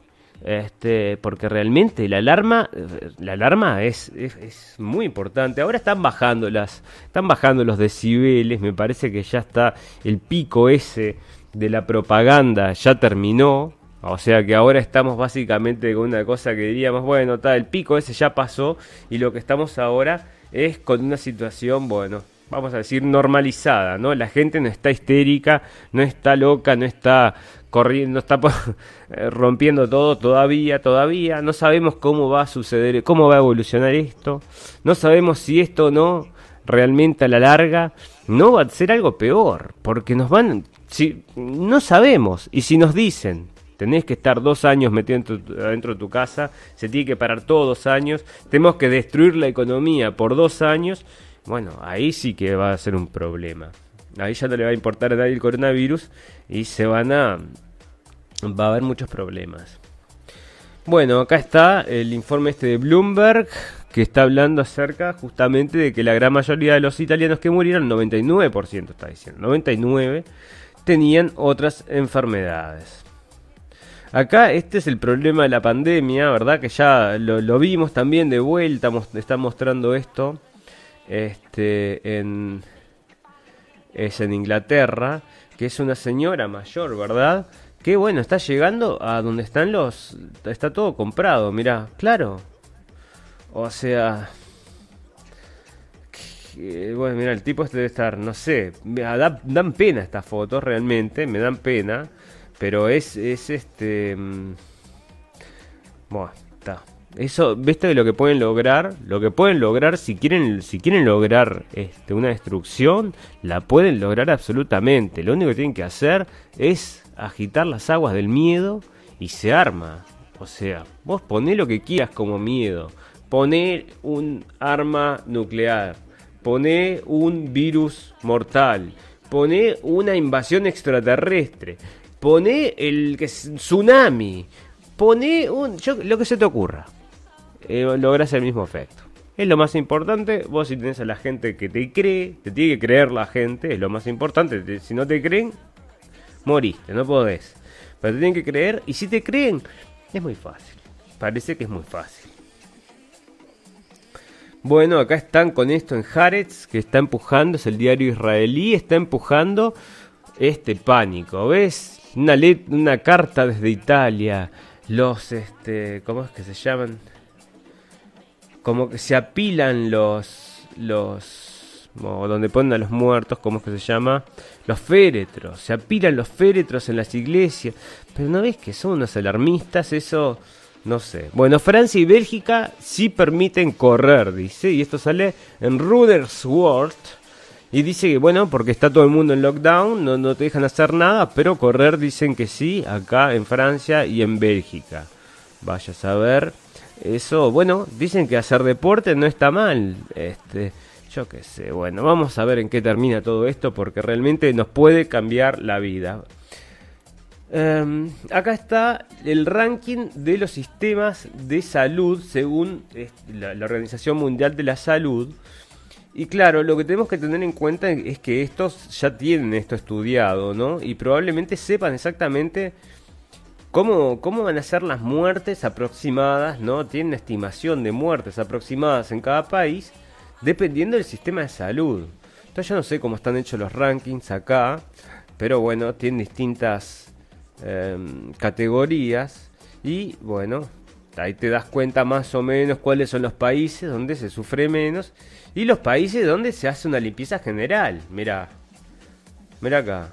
este, porque realmente la alarma, la alarma es, es, muy importante. Ahora están bajando las, están bajando los decibeles. Me parece que ya está el pico ese de la propaganda ya terminó. O sea que ahora estamos básicamente con una cosa que diríamos, bueno, está, el pico ese ya pasó y lo que estamos ahora es con una situación, bueno, vamos a decir normalizada, ¿no? La gente no está histérica, no está loca, no está corriendo, no está eh, rompiendo todo todavía, todavía, no sabemos cómo va a suceder, cómo va a evolucionar esto, no sabemos si esto no realmente a la larga no va a ser algo peor, porque nos van, si no sabemos. Y si nos dicen Tenés que estar dos años metido dentro de tu casa, se tiene que parar todos dos años, tenemos que destruir la economía por dos años. Bueno, ahí sí que va a ser un problema. Ahí ya no le va a importar a nadie el coronavirus y se van a... va a haber muchos problemas. Bueno, acá está el informe este de Bloomberg que está hablando acerca justamente de que la gran mayoría de los italianos que murieron, 99% está diciendo, 99, tenían otras enfermedades. Acá este es el problema de la pandemia, ¿verdad? Que ya lo, vimos también de vuelta, está mostrando esto. Este, en, es en Inglaterra, que es una señora mayor, ¿verdad? Que bueno, está llegando a donde están los... Está todo comprado, mirá, claro. O sea... bueno, mira, el tipo este debe estar, no sé, dan pena estas fotos realmente, me dan pena. Pero es, es este. Mm, bueno, está. Eso, ¿viste lo que pueden lograr? Lo que pueden lograr, si quieren, si quieren lograr este, una destrucción, la pueden lograr absolutamente. Lo único que tienen que hacer es agitar las aguas del miedo y se arma. O sea, vos poné lo que quieras como miedo. Poné un arma nuclear. Poné un virus mortal. Poné una invasión extraterrestre pone el que tsunami, pone un, lo que se te ocurra. Eh, logras el mismo efecto. Es lo más importante, vos si tenés a la gente que te cree, te tiene que creer la gente, es lo más importante. Si no te creen, moriste, no podés. Pero te tienen que creer, y si te creen, es muy fácil. Parece que es muy fácil. Bueno, acá están con esto en Haaretz, que está empujando, es el diario israelí, está empujando este pánico. ¿Ves? Una, una carta desde Italia, los, este, ¿cómo es que se llaman? Como que se apilan los, los o donde ponen a los muertos, ¿cómo es que se llama? Los féretros, se apilan los féretros en las iglesias, pero no ves que son unos alarmistas, eso no sé. Bueno, Francia y Bélgica sí permiten correr, dice, y esto sale en Ruders World. Y dice que, bueno, porque está todo el mundo en lockdown, no, no te dejan hacer nada, pero correr dicen que sí, acá en Francia y en Bélgica. Vaya a saber. Eso, bueno, dicen que hacer deporte no está mal. Este, yo qué sé, bueno, vamos a ver en qué termina todo esto porque realmente nos puede cambiar la vida. Em, acá está el ranking de los sistemas de salud según la, Organización Mundial de la Salud. Y claro, lo que tenemos que tener en cuenta es que estos ya tienen esto estudiado, ¿no? Y probablemente sepan exactamente cómo, cómo van a ser las muertes aproximadas, ¿no? Tienen estimación de muertes aproximadas en cada país, dependiendo del sistema de salud. Entonces yo no sé cómo están hechos los rankings acá, pero bueno, tienen distintas Em, categorías y bueno, ahí te das cuenta más o menos cuáles son los países donde se sufre menos y los países donde se hace una limpieza general. Mira, mira acá.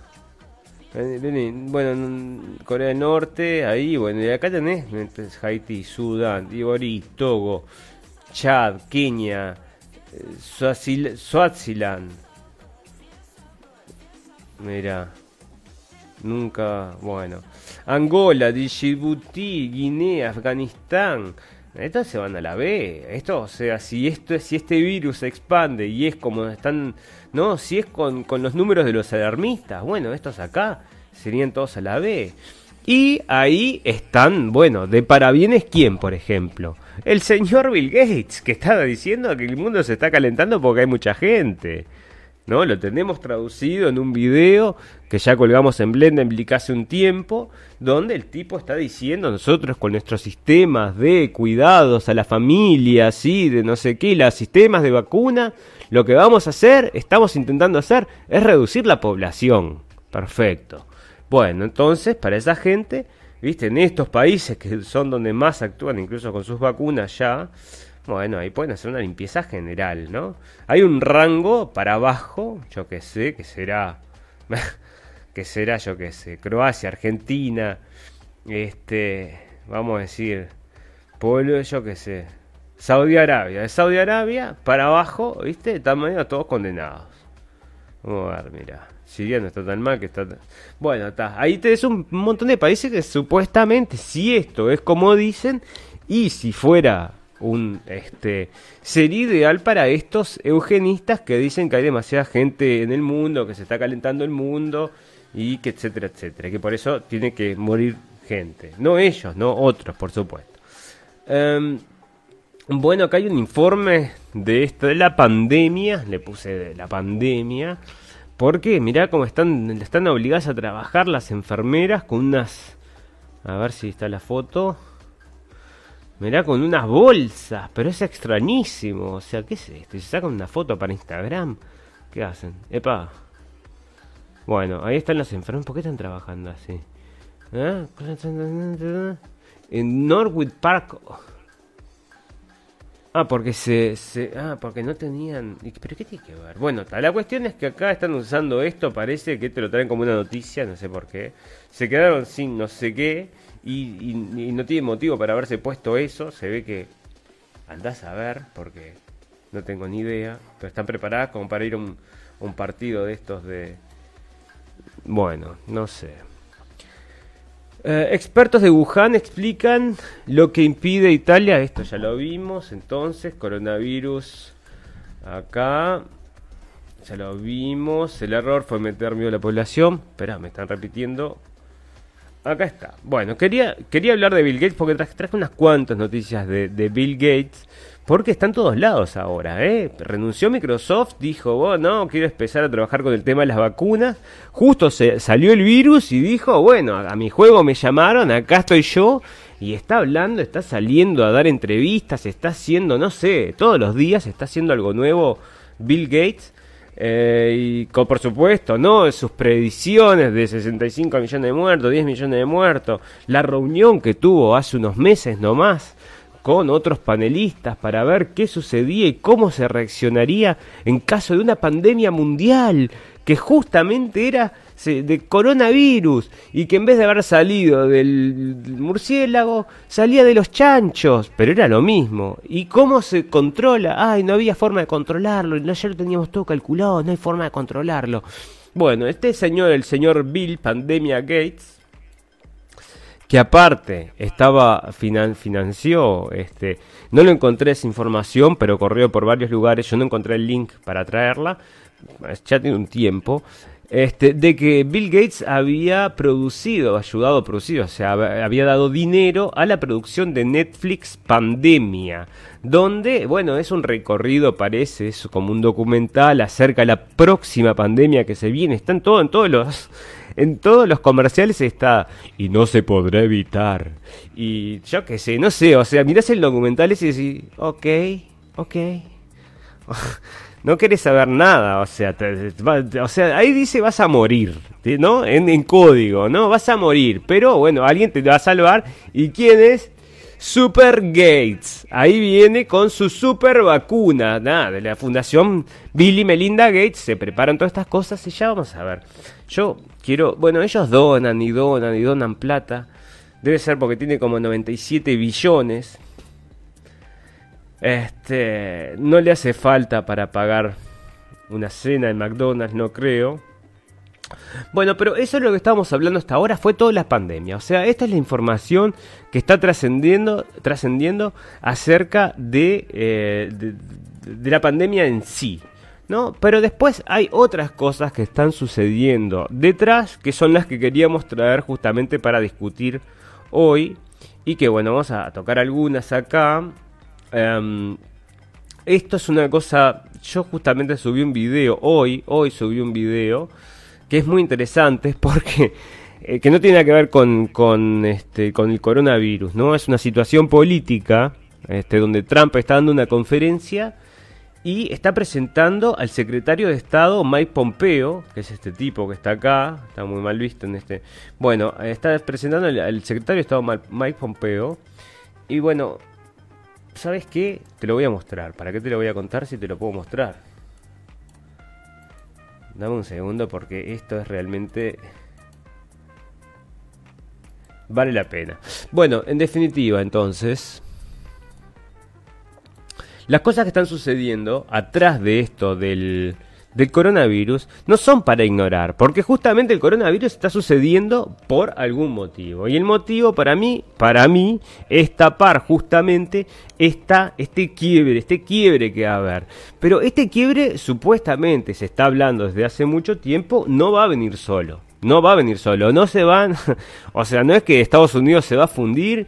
Bueno, Corea del Norte, ahí, bueno, y acá tenés Haití, Sudán, Ivory, Togo, Chad, Kenia, eh, Swaziland. Mira, Nunca, bueno. Angola, Djibouti, Guinea, Afganistán. Estos se van a la B. Esto, o sea, si esto si este virus se expande y es como están, no, si es con, con los números de los alarmistas, bueno, estos acá serían todos a la B. Y ahí están, bueno, de parabienes quién, por ejemplo. El señor Bill Gates, que estaba diciendo que el mundo se está calentando porque hay mucha gente. ¿No? Lo tenemos traducido en un video que ya colgamos en Blendenblick hace un tiempo, donde el tipo está diciendo nosotros con nuestros sistemas de cuidados a la familia, así, de no sé qué, los sistemas de vacuna, lo que vamos a hacer, estamos intentando hacer, es reducir la población. Perfecto. Bueno, entonces, para esa gente, viste, en estos países que son donde más actúan, incluso con sus vacunas ya, bueno, ahí pueden hacer una limpieza general, ¿no? Hay un rango para abajo, yo que sé, que será, que será, yo que sé, Croacia, Argentina, este, vamos a decir, pueblo, yo que sé, Saudi Arabia, de Saudi Arabia para abajo, ¿viste? Están medio todos condenados. Vamos a ver, mira. Siria no está tan mal que está... Bueno, está. Ahí tenés un montón de países que supuestamente, si esto es como dicen, y si fuera un este sería ideal para estos eugenistas que dicen que hay demasiada gente en el mundo, que se está calentando el mundo y que etcétera, etcétera, que por eso tiene que morir gente, no ellos, no otros, por supuesto. Em, bueno, acá hay un informe de esto de la pandemia, le puse de la pandemia, porque mirá cómo están están obligadas a trabajar las enfermeras con unas a ver si está la foto Mirá, con unas bolsas, pero es extrañísimo. O sea, ¿qué es esto? ¿Se sacan una foto para Instagram? ¿Qué hacen? Epa. Bueno, ahí están los enfermos. ¿Por qué están trabajando así? ¿Eh? En Norwood Park. Ah, porque se, Ah, porque no tenían... ¿Pero qué tiene que ver? Bueno, la cuestión es que acá están usando esto, parece que te lo traen como una noticia, no sé por qué. Se quedaron sin no sé qué y, no tiene motivo para haberse puesto eso. Se ve que andás a ver, porque no tengo ni idea, pero están preparadas como para ir a un, partido de estos de... Bueno, no sé. Eh, expertos de Wuhan explican lo que impide Italia. Esto ya lo vimos. Entonces, coronavirus acá. Ya lo vimos. El error fue meter miedo a la población. Espera, me están repitiendo. Acá está. Bueno, quería, quería hablar de Bill Gates porque traje, unas cuantas noticias de, Bill Gates. Porque está en todos lados ahora, ¿eh? Renunció Microsoft, dijo, bueno, no, quiero empezar a trabajar con el tema de las vacunas. Justo se salió el virus y dijo, bueno, a, mi juego me llamaron, acá estoy yo. Y está hablando, está saliendo a dar entrevistas, está haciendo, no sé, todos los días está haciendo algo nuevo Bill Gates. Eh, y por supuesto, ¿no? Sus predicciones de 65 millones de muertos, 10 millones de muertos. La reunión que tuvo hace unos meses nomás con otros panelistas para ver qué sucedía y cómo se reaccionaría en caso de una pandemia mundial que justamente era de coronavirus y que en vez de haber salido del murciélago salía de los chanchos, pero era lo mismo. ¿Y cómo se controla? Ay, no había forma de controlarlo, lo teníamos todo calculado, no hay forma de controlarlo. Bueno, este señor, el señor Bill Pandemia Gates, que aparte estaba financió este no lo encontré esa información pero corrió por varios lugares yo no encontré el link para traerla ya tiene un tiempo este, de que Bill Gates había producido, ayudado a producir, o sea, había dado dinero a la producción de Netflix Pandemia, donde, bueno, es un recorrido, parece, es como un documental acerca de la próxima pandemia que se viene, está en todo, en todos los en todos los comerciales está y no se podrá evitar. Y yo qué sé, no sé, o sea, mirás el documental y decís, ok, ok. no querés saber nada, o sea, o sea, ahí dice vas a morir, ¿no? En, código, ¿no? Vas a morir, pero bueno, alguien te va a salvar. ¿Y quién es? Super Gates. Ahí viene con su super vacuna, nada, de la fundación Bill y Melinda Gates. Se preparan todas estas cosas y ya vamos a ver. Yo quiero, bueno, ellos donan y donan y donan plata. Debe ser porque tiene como 97 billones. Este, no le hace falta para pagar una cena en McDonald's, no creo. Bueno, pero eso es lo que estábamos hablando hasta ahora, fue toda la pandemia. O sea, esta es la información que está trascendiendo, trascendiendo acerca de, eh, la pandemia en sí. ¿no? Pero después hay otras cosas que están sucediendo detrás, que son las que queríamos traer justamente para discutir hoy. Y que bueno, vamos a tocar algunas acá. Em, esto es una cosa, yo justamente subí un video hoy, hoy subí un video que es muy interesante porque eh, que no tiene nada que ver con, este, con el coronavirus, ¿no? Es una situación política este, donde Trump está dando una conferencia y está presentando al secretario de Estado Mike Pompeo, que es este tipo que está acá, está muy mal visto en este. Bueno, está presentando al secretario de Estado Mike Pompeo y bueno, ¿Sabes qué? Te lo voy a mostrar. ¿Para qué te lo voy a contar si te lo puedo mostrar? Dame un segundo porque esto es realmente... Vale la pena. Bueno, en definitiva, entonces... Las cosas que están sucediendo atrás de esto del del coronavirus no son para ignorar, porque justamente el coronavirus está sucediendo por algún motivo. Y el motivo para mí, para mí, es tapar justamente esta, este quiebre, este quiebre que va a haber. Pero este quiebre supuestamente se está hablando desde hace mucho tiempo, no va a venir solo. No va a venir solo, no se van, o sea, no es que Estados Unidos se va a fundir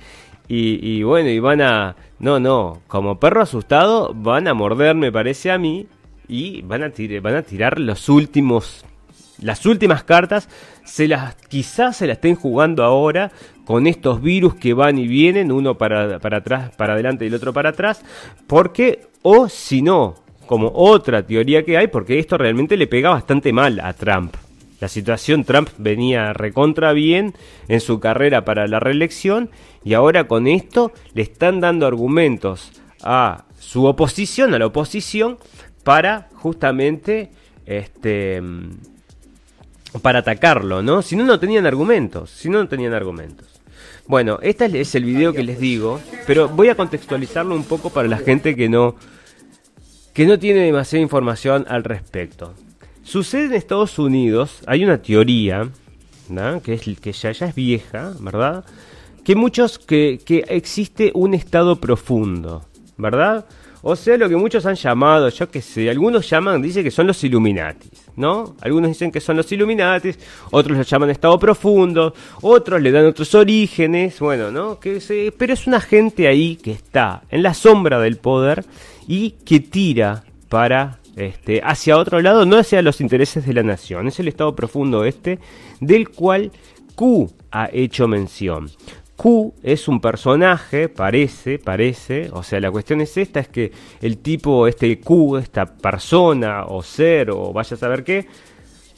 y, y bueno, y van a, no, no, como perro asustado van a morder, me parece a mí, y van a, tirar, los últimos las últimas cartas. Se las quizás se las estén jugando ahora con estos virus que van y vienen uno para, para atrás para adelante y el otro para atrás porque o si no como otra teoría que hay porque esto realmente le pega bastante mal a Trump. La situación Trump venía recontra bien en su carrera para la reelección y ahora con esto le están dando argumentos a su oposición a la oposición para justamente este para atacarlo, ¿no? Si no, no tenían argumentos, si no, no tenían argumentos. Bueno, este es el video que les digo, pero voy a contextualizarlo un poco para la gente que no que no tiene demasiada información al respecto. Sucede en Estados Unidos, hay una teoría, ¿no? que, es, que ya, ya es vieja, ¿verdad? Que muchos, que, que existe un estado profundo, ¿verdad? O sea, lo que muchos han llamado, yo que sé, algunos llaman, dicen que son los Illuminatis, ¿no? Algunos dicen que son los Illuminatis, otros los llaman estado profundo, otros le dan otros orígenes, bueno, ¿no? Que se, pero es una gente ahí que está en la sombra del poder y que tira para este, hacia otro lado, no hacia los intereses de la nación. Es el estado profundo este del cual Q ha hecho mención. Q es un personaje, parece, parece, o sea, la cuestión es esta, es que el tipo, este Q, esta persona o ser o vaya a saber qué,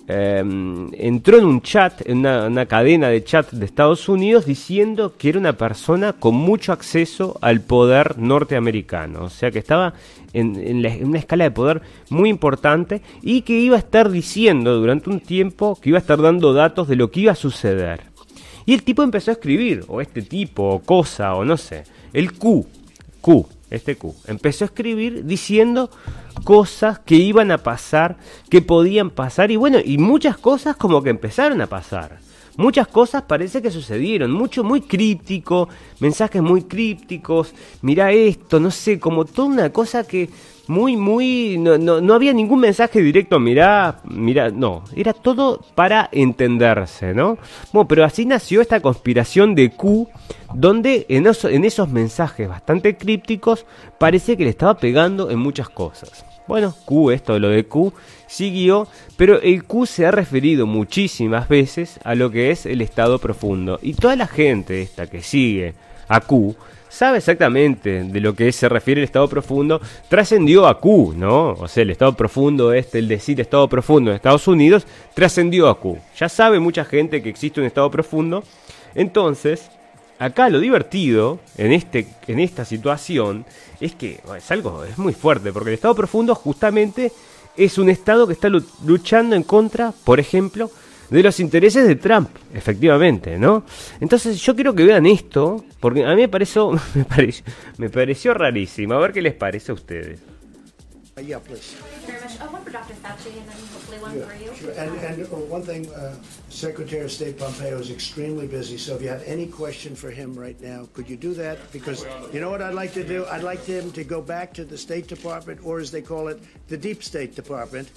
em, entró en un chat, en una, cadena de chat de Estados Unidos, diciendo que era una persona con mucho acceso al poder norteamericano. O sea que estaba en, en, una escala de poder muy importante y que iba a estar diciendo durante un tiempo que iba a estar dando datos de lo que iba a suceder. Y el tipo empezó a escribir, o este tipo, o cosa, o no sé, el Q, Q, este Q, empezó a escribir diciendo cosas que iban a pasar, que podían pasar, y bueno, y muchas cosas como que empezaron a pasar. Muchas cosas parece que sucedieron, mucho muy críptico, mensajes muy crípticos, mira esto, no sé, como toda una cosa que muy, muy, no, no, no había ningún mensaje directo, mira, mira, no, era todo para entenderse, ¿no? Bueno, pero así nació esta conspiración de Q, donde en, en esos mensajes bastante crípticos parece que le estaba pegando en muchas cosas. Bueno, Q, esto lo de Q, siguió, pero el Q se ha referido muchísimas veces a lo que es el estado profundo. Y toda la gente esta que sigue a Q sabe exactamente de lo que se refiere el estado profundo, trascendió a Q, ¿no? O sea, el estado profundo, este, el decir estado profundo en Estados Unidos, trascendió a Q. Ya sabe mucha gente que existe un estado profundo. Entonces, acá lo divertido en, este, en esta situación es que es algo, es muy fuerte, porque el estado profundo justamente es un estado que está luchando en contra, por ejemplo, de los intereses de Trump, efectivamente, ¿no? Entonces yo quiero que vean esto, porque a mí me pareció, me pareció, me pareció rarísimo. A ver qué les parece a ustedes. Uh, yeah, please. One for Dr. Fauci and then hopefully one yeah, for you. Sure. And, and uh, one thing, uh, Secretary of State Pompeo is extremely busy, so if you have any question for him right now, could you do that? Because you know what I'd like to do? I'd like him to go back to the State Department, or as they call it, the Deep State Department.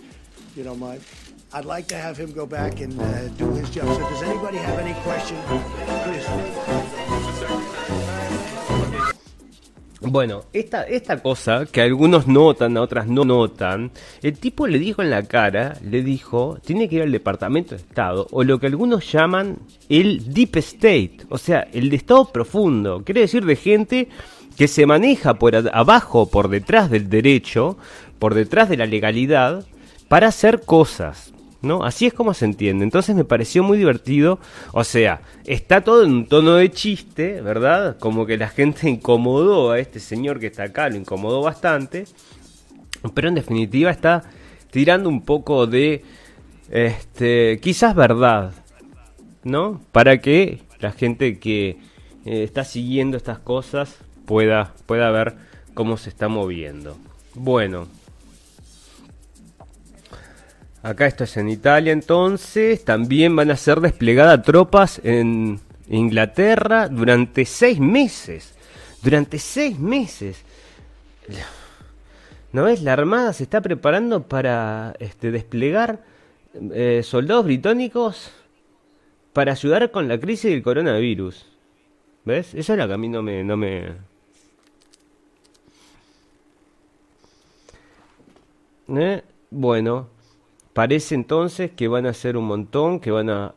You don't mind? I'd like to have him go back and uh, do his job. So does anybody have any questions? Bueno, esta, esta cosa que algunos notan, a otras no notan, el tipo le dijo en la cara, le dijo, tiene que ir al Departamento de Estado, o lo que algunos llaman el Deep State, o sea, el de Estado profundo, quiere decir de gente que se maneja por abajo, por detrás del derecho, por detrás de la legalidad, para hacer cosas. ¿No? Así es como se entiende. Entonces me pareció muy divertido. O sea, está todo en un tono de chiste, ¿verdad? Como que la gente incomodó a este señor que está acá, lo incomodó bastante. Pero en definitiva está tirando un poco de, este, quizás verdad, ¿no? Para que la gente que eh, está siguiendo estas cosas pueda, pueda ver cómo se está moviendo. Bueno, Acá esto es en Italia entonces. También van a ser desplegadas tropas en Inglaterra durante seis meses. Durante seis meses. ¿No ves? La Armada se está preparando para este, desplegar eh, soldados británicos para ayudar con la crisis del coronavirus. ¿Ves? Eso es lo que a mí no me... No me... ¿Eh? Bueno, Parece entonces que van a ser un montón, que van a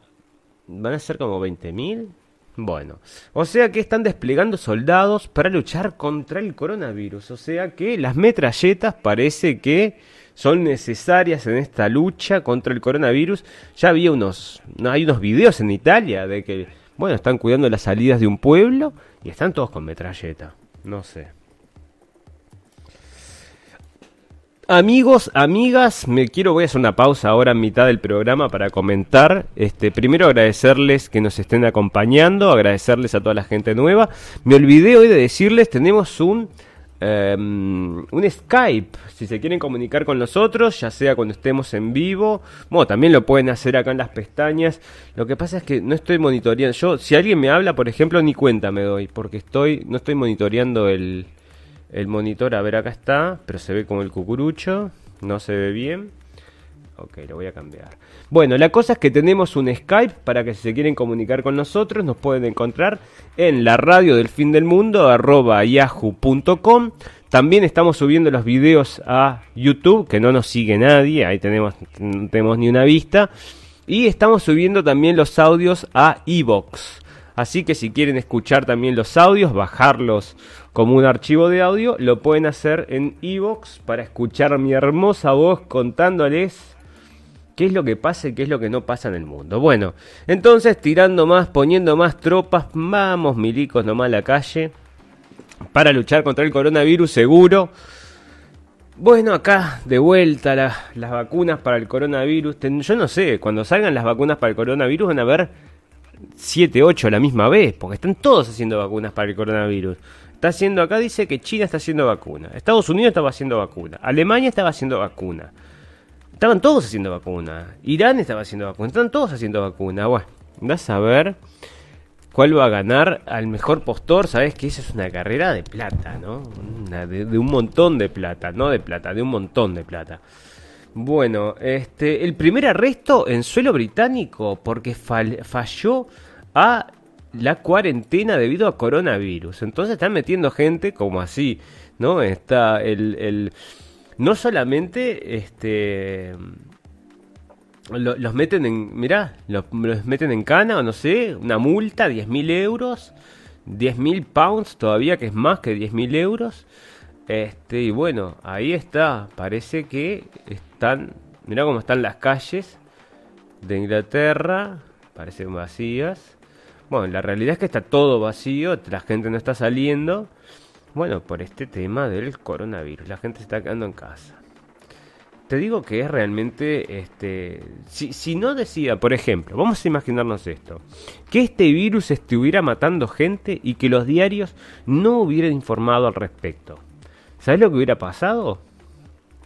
van a ser como 20.000. Bueno, o sea que están desplegando soldados para luchar contra el coronavirus. O sea que las metralletas parece que son necesarias en esta lucha contra el coronavirus. Ya había unos, no, hay unos videos en Italia de que, bueno, están cuidando las salidas de un pueblo y están todos con metralleta. No sé. Amigos, amigas, me quiero, voy a hacer una pausa ahora en mitad del programa para comentar. Este, primero agradecerles que nos estén acompañando, agradecerles a toda la gente nueva. Me olvidé hoy de decirles, tenemos un, em, un Skype, si se quieren comunicar con nosotros, ya sea cuando estemos en vivo. Bueno, también lo pueden hacer acá en las pestañas. Lo que pasa es que no estoy monitoreando. Yo, si alguien me habla, por ejemplo, ni cuenta me doy, porque estoy, no estoy monitoreando el, el monitor, a ver, acá está, pero se ve como el cucurucho, no se ve bien. Ok, lo voy a cambiar. Bueno, la cosa es que tenemos un Skype para que si se quieren comunicar con nosotros nos pueden encontrar en la radio del fin del mundo arroba yahoo.com. También estamos subiendo los videos a YouTube, que no nos sigue nadie, ahí tenemos, no tenemos ni una vista. Y estamos subiendo también los audios a Evox. Así que si quieren escuchar también los audios, bajarlos como un archivo de audio, lo pueden hacer en Evox para escuchar mi hermosa voz contándoles qué es lo que pasa y qué es lo que no pasa en el mundo. Bueno, entonces tirando más, poniendo más tropas, vamos milicos nomás a la calle para luchar contra el coronavirus seguro. Bueno, acá de vuelta las vacunas para el coronavirus. Yo no sé, cuando salgan las vacunas para el coronavirus van a haber 7, 8 a la misma vez, porque están todos haciendo vacunas para el coronavirus. Está haciendo acá, dice que China está haciendo vacuna. Estados Unidos estaba haciendo vacuna. Alemania estaba haciendo vacuna. Estaban todos haciendo vacuna. Irán estaba haciendo vacuna. Están todos haciendo vacuna. Bueno, vas a ver cuál va a ganar al mejor postor. Sabes que esa es una carrera de plata, ¿no? de, un montón de plata. No de plata, de un montón de plata. Bueno, este, el primer arresto en suelo británico porque falló a la cuarentena debido a coronavirus. Entonces están metiendo gente como así, ¿no? Está el, el no solamente este los meten en, mirá, los, meten en cana o no sé, una multa, 10.000 euros, 10.000 pounds todavía, que es más que 10.000 euros. Este, y bueno, ahí está, parece que están, mirá cómo están las calles de Inglaterra, parecen vacías. Bueno, la realidad es que está todo vacío, la gente no está saliendo. Bueno, por este tema del coronavirus, la gente se está quedando en casa. Te digo que es realmente, este, si, si no decía, por ejemplo, vamos a imaginarnos esto, que este virus estuviera matando gente y que los diarios no hubieran informado al respecto. ¿Sabes lo que hubiera pasado?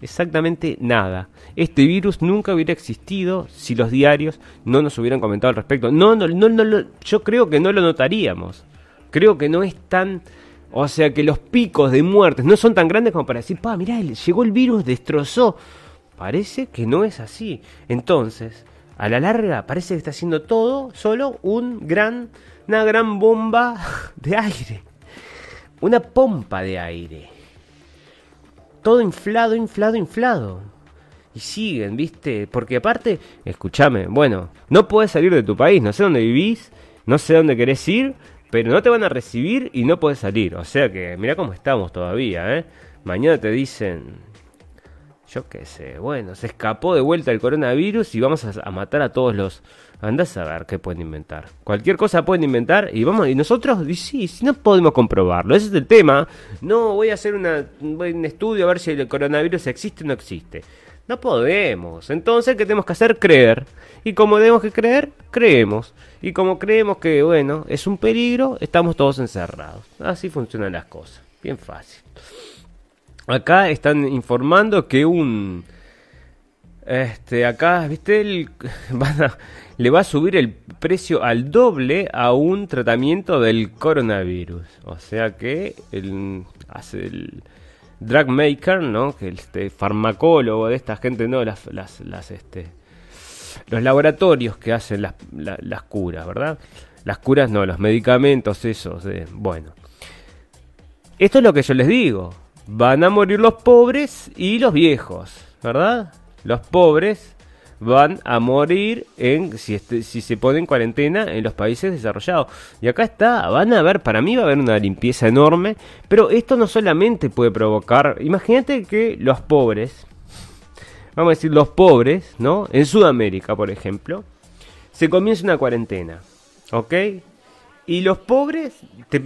Exactamente nada. Este virus nunca hubiera existido si los diarios no nos hubieran comentado al respecto. No, no, no, no, yo creo que no lo notaríamos. Creo que no es tan... O sea que los picos de muertes no son tan grandes como para decir, pa, mirá, llegó el virus, destrozó. Parece que no es así. Entonces, a la larga, parece que está haciendo todo solo un gran, una gran bomba de aire. Una pompa de aire todo inflado, inflado, inflado. Y siguen, ¿viste? Porque aparte, escúchame, bueno, no puedes salir de tu país, no sé dónde vivís, no sé dónde querés ir, pero no te van a recibir y no puedes salir. O sea que, mira cómo estamos todavía, ¿eh? Mañana te dicen, yo qué sé, bueno, se escapó de vuelta el coronavirus y vamos a, matar a todos los... Andás a ver qué pueden inventar. Cualquier cosa pueden inventar y vamos y nosotros sí, si no podemos comprobarlo. Ese es el tema. No voy a hacer un estudio a ver si el coronavirus existe o no existe. No podemos. Entonces, ¿qué tenemos que hacer? Creer. Y como tenemos que creer, creemos. Y como creemos que, bueno, es un peligro, estamos todos encerrados. Así funcionan las cosas. Bien fácil. Acá están informando que un... Este, acá, viste, el, le va a subir el precio al doble a un tratamiento del coronavirus. O sea que el, hace el drug maker, ¿no? Que este farmacólogo de esta gente, no, las, las, este, los laboratorios que hacen las, las, curas, ¿verdad? Las curas no, los medicamentos, esos, bueno. Esto es lo que yo les digo van a morir los pobres y los viejos, ¿verdad? Los pobres van a morir en si, este, si se pone en cuarentena en los países desarrollados. Y acá está, van a ver, para mí va a haber una limpieza enorme, pero esto no solamente puede provocar, imagínate que los pobres, vamos a decir los pobres, ¿no? En Sudamérica, por ejemplo, se comienza una cuarentena, ¿ok? Y los pobres, ¿te,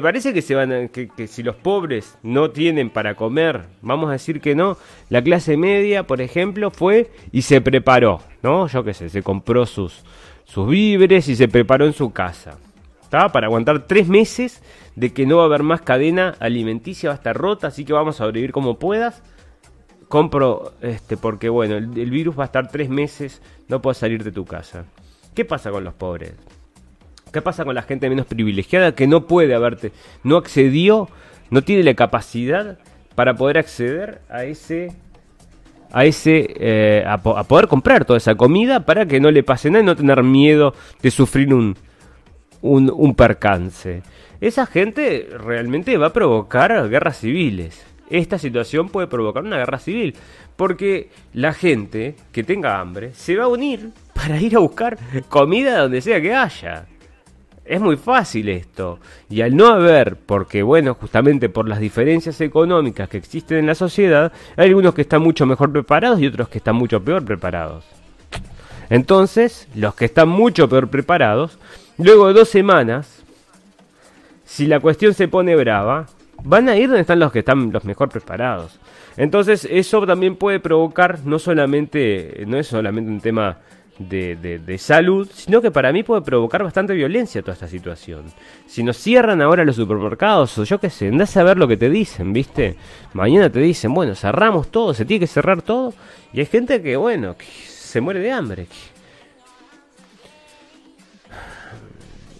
parece que se van que, si los pobres no tienen para comer, vamos a decir que no, la clase media, por ejemplo, fue y se preparó, ¿no? Yo qué sé, se compró sus, sus víveres y se preparó en su casa. ¿Está? Para aguantar tres meses de que no va a haber más cadena alimenticia, va a estar rota, así que vamos a sobrevivir como puedas. Compro, este, porque bueno, el, el virus va a estar tres meses, no puedes salir de tu casa. ¿Qué pasa con los pobres? ¿Qué pasa con la gente menos privilegiada que no puede haberte, no accedió, no tiene la capacidad para poder acceder a ese a ese eh, a, poder comprar toda esa comida para que no le pase nada y no tener miedo de sufrir un, un, un percance. Esa gente realmente va a provocar guerras civiles. Esta situación puede provocar una guerra civil porque la gente que tenga hambre se va a unir para ir a buscar comida donde sea que haya. Es muy fácil esto. Y al no haber, porque bueno, justamente por las diferencias económicas que existen en la sociedad, hay algunos que están mucho mejor preparados y otros que están mucho peor preparados. Entonces, los que están mucho peor preparados, luego de dos semanas, si la cuestión se pone brava, van a ir donde están los que están los mejor preparados. Entonces, eso también puede provocar, no solamente, no es solamente un tema de, de, salud, sino que para mí puede provocar bastante violencia toda esta situación. Si nos cierran ahora los supermercados, o yo qué sé, andás a ver lo que te dicen, ¿viste? Mañana te dicen, bueno, cerramos todo, se tiene que cerrar todo, y hay gente que, bueno, que se muere de hambre.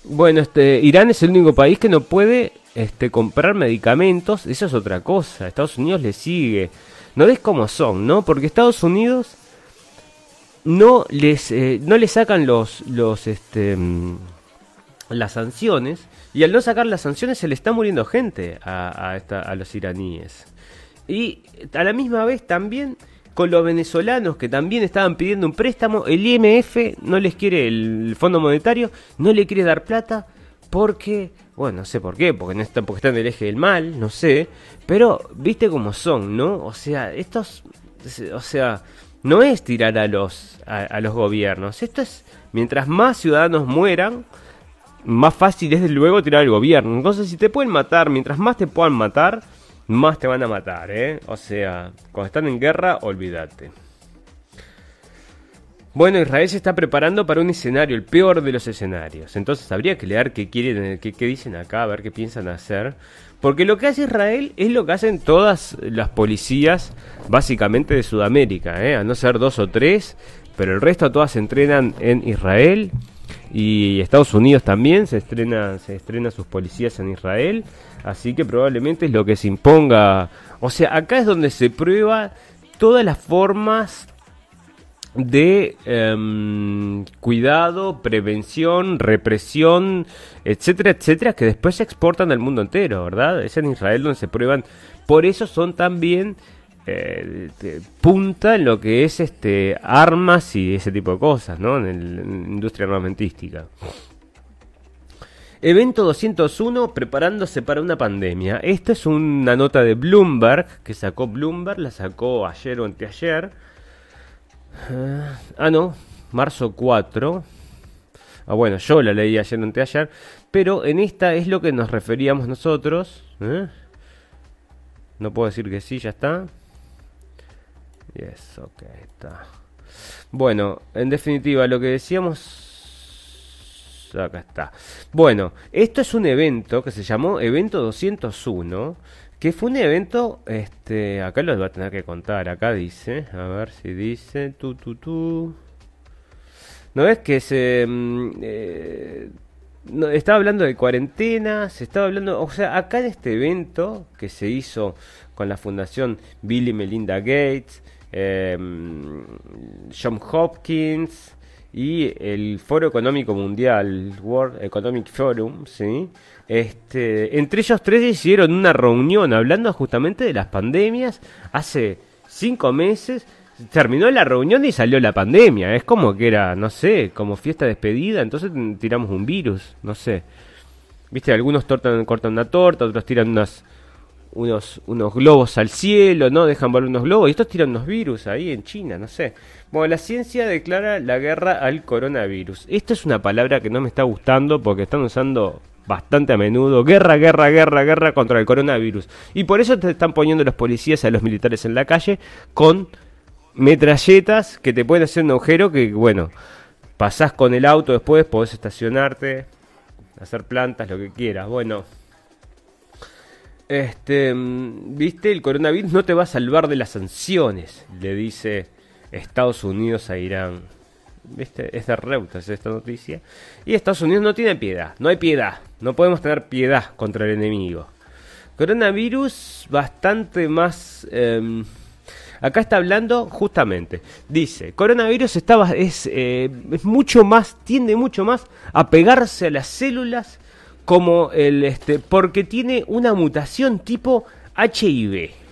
Bueno, este, Irán es el único país que no puede este, comprar medicamentos, eso es otra cosa. Estados Unidos le sigue. No ves cómo son, ¿no? Porque Estados Unidos no les, eh, no sacan los, los, este, mm, las sanciones. Y al no sacar las sanciones se le está muriendo gente a, a, a los iraníes. Y a la misma vez también con los venezolanos que también estaban pidiendo un préstamo, el IMF no les quiere, el Fondo Monetario no le quiere dar plata porque, bueno, no sé por qué, porque, no está, porque están en el eje del mal, no sé, pero viste cómo son, ¿no? O sea, estos, o sea, no es tirar a los, a, los gobiernos, esto es, mientras más ciudadanos mueran, más fácil es luego tirar al gobierno. Entonces, si te pueden matar, mientras más te puedan matar, más te van a matar, ¿eh? O sea, cuando están en guerra, olvídate. Bueno, Israel se está preparando para un escenario, el peor de los escenarios. Entonces habría que leer qué quieren, qué, dicen acá, a ver qué piensan hacer. Porque lo que hace Israel es lo que hacen todas las policías, básicamente de Sudamérica, ¿eh? a no ser dos o tres, pero el resto todas entrenan en Israel y Estados Unidos también se estrena, se estrena sus policías en Israel. Así que probablemente es lo que se imponga. O sea, acá es donde se prueba todas las formas de em, cuidado, prevención, represión, etcétera, etcétera, que después se exportan al mundo entero, ¿verdad? Es en Israel donde se prueban. Por eso son también eh, punta en lo que es este armas y ese tipo de cosas, ¿no? En, la industria armamentística. Evento 201 preparándose para una pandemia. Esta es una nota de Bloomberg que sacó Bloomberg, la sacó ayer o anteayer. Uh, ah, no, marzo 4. Ah, bueno, yo la leí ayer anteayer. Pero en esta es lo que nos referíamos nosotros. ¿eh? No puedo decir que sí, ya está. Yes, ok, está. Bueno, en definitiva, lo que decíamos acá está. Bueno, esto es un evento que se llamó Evento 201, que fue un evento, este, acá lo va a tener que contar, acá dice, a ver si dice, tu, tu, tu. ¿No es que se... Mm, eh, no, estaba hablando de cuarentena, se estaba hablando, o sea, acá en este evento que se hizo con la fundación Bill y Melinda Gates, eh, John Hopkins, y el Foro Económico Mundial, World Economic Forum, ¿sí? Este, entre ellos tres hicieron una reunión hablando justamente de las pandemias hace cinco meses. Terminó la reunión y salió la pandemia. Es como que era, no sé, como fiesta despedida. Entonces tiramos un virus, no sé. Viste, algunos cortan una torta, otros tiran unas, unos, unos globos al cielo, ¿no? Dejan volar unos globos y estos tiran unos virus ahí en China, no sé. Bueno, la ciencia declara la guerra al coronavirus. Esta es una palabra que no me está gustando porque están usando bastante a menudo. Guerra, guerra, guerra, guerra contra el coronavirus. Y por eso te están poniendo los policías a los militares en la calle con metralletas que te pueden hacer un agujero que, bueno, pasás con el auto después, podés estacionarte, hacer plantas, lo que quieras. Bueno, este, mm, viste, el coronavirus no te va a salvar de las sanciones, le dice Estados Unidos a Irán. ¿Viste? Es de Reuters esta noticia. Y Estados Unidos no tiene piedad, no hay piedad, no podemos tener piedad contra el enemigo. Coronavirus bastante más... Em, acá está hablando justamente, dice, coronavirus estaba, es, eh, es mucho más, tiende mucho más a pegarse a las células como el este porque tiene una mutación tipo HIV.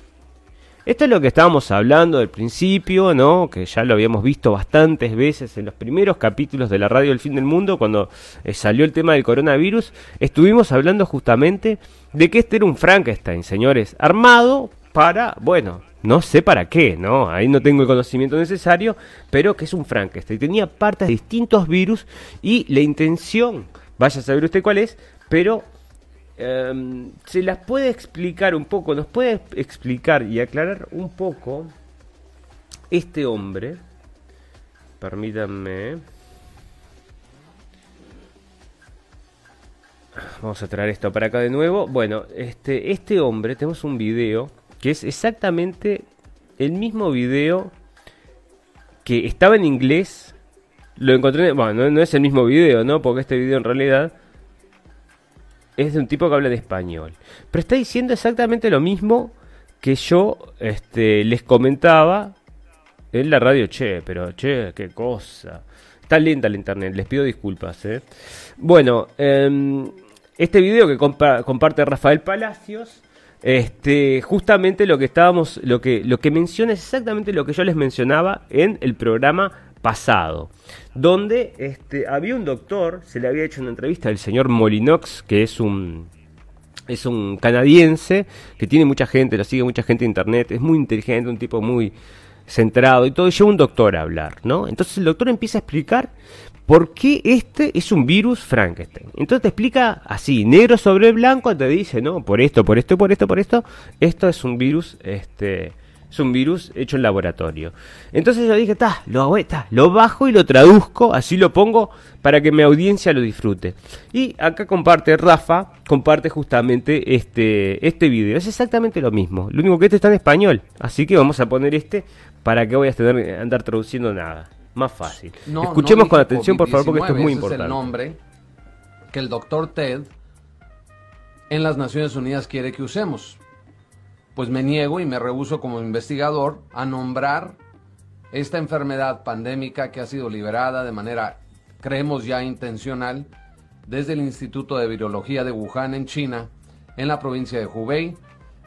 Esto es lo que estábamos hablando del principio, ¿no? Que ya lo habíamos visto bastantes veces en los primeros capítulos de la radio del fin del mundo, cuando eh, salió el tema del coronavirus. Estuvimos hablando justamente de que este era un Frankenstein, señores, armado para, bueno, no sé para qué, ¿no? Ahí no tengo el conocimiento necesario, pero que es un Frankenstein. Tenía partes de distintos virus y la intención, vaya a saber usted cuál es, pero em, se las puede explicar un poco, nos puede explicar y aclarar un poco este hombre. Permítanme. Vamos a traer esto para acá de nuevo. Bueno, este, este hombre, tenemos un video que es exactamente el mismo video que estaba en inglés. Lo encontré, bueno, no, es el mismo video, ¿no? Porque este video en realidad es de un tipo que habla de español. Pero está diciendo exactamente lo mismo que yo este, les comentaba en la radio. Che, pero che, qué cosa. Está lenta la internet, les pido disculpas. ¿eh? Bueno, em, este video que comparte Rafael Palacios este, justamente lo que estábamos, lo que, lo que menciona es exactamente lo que yo les mencionaba en el programa pasado, donde este, había un doctor, se le había hecho una entrevista al señor Molinox, que es un es un canadiense que tiene mucha gente, lo sigue mucha gente en internet, es muy inteligente, un tipo muy centrado y todo, y lleva un doctor a hablar, ¿no? Entonces el doctor empieza a explicar ¿Por qué este es un virus Frankenstein? Entonces te explica así, negro sobre blanco, te dice, no, por esto, por esto, por esto, por esto, esto es un virus, este, es un virus hecho en laboratorio. Entonces yo dije, está, lo, lo bajo y lo traduzco, así lo pongo para que mi audiencia lo disfrute. Y acá comparte Rafa, comparte justamente este, este video. Es exactamente lo mismo, lo único que este está en español, así que vamos a poner este para que voy a tener andar traduciendo nada más fácil. Escuchemos con atención, por favor, porque esto es muy importante. Es el nombre que el doctor Ted en las Naciones Unidas quiere que usemos. Pues me niego y me rehuso como investigador a nombrar esta enfermedad pandémica que ha sido liberada de manera, creemos ya intencional, desde el Instituto de Virología de Wuhan en China, en la provincia de Hubei,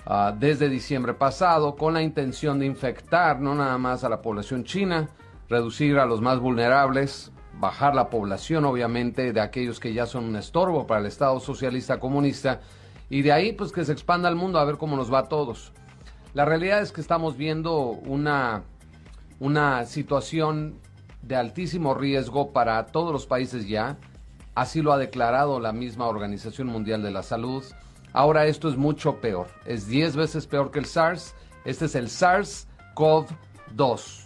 ah, desde diciembre pasado, con la intención de infectar no nada más a la población china, reducir a los más vulnerables, bajar la población obviamente de aquellos que ya son un estorbo para el Estado socialista comunista y de ahí pues que se expanda al mundo a ver cómo nos va a todos. La realidad es que estamos viendo una, una situación de altísimo riesgo para todos los países ya, así lo ha declarado la misma Organización Mundial de la Salud. Ahora esto es mucho peor, es 10 veces peor que el SARS, este es el SARS-CoV-2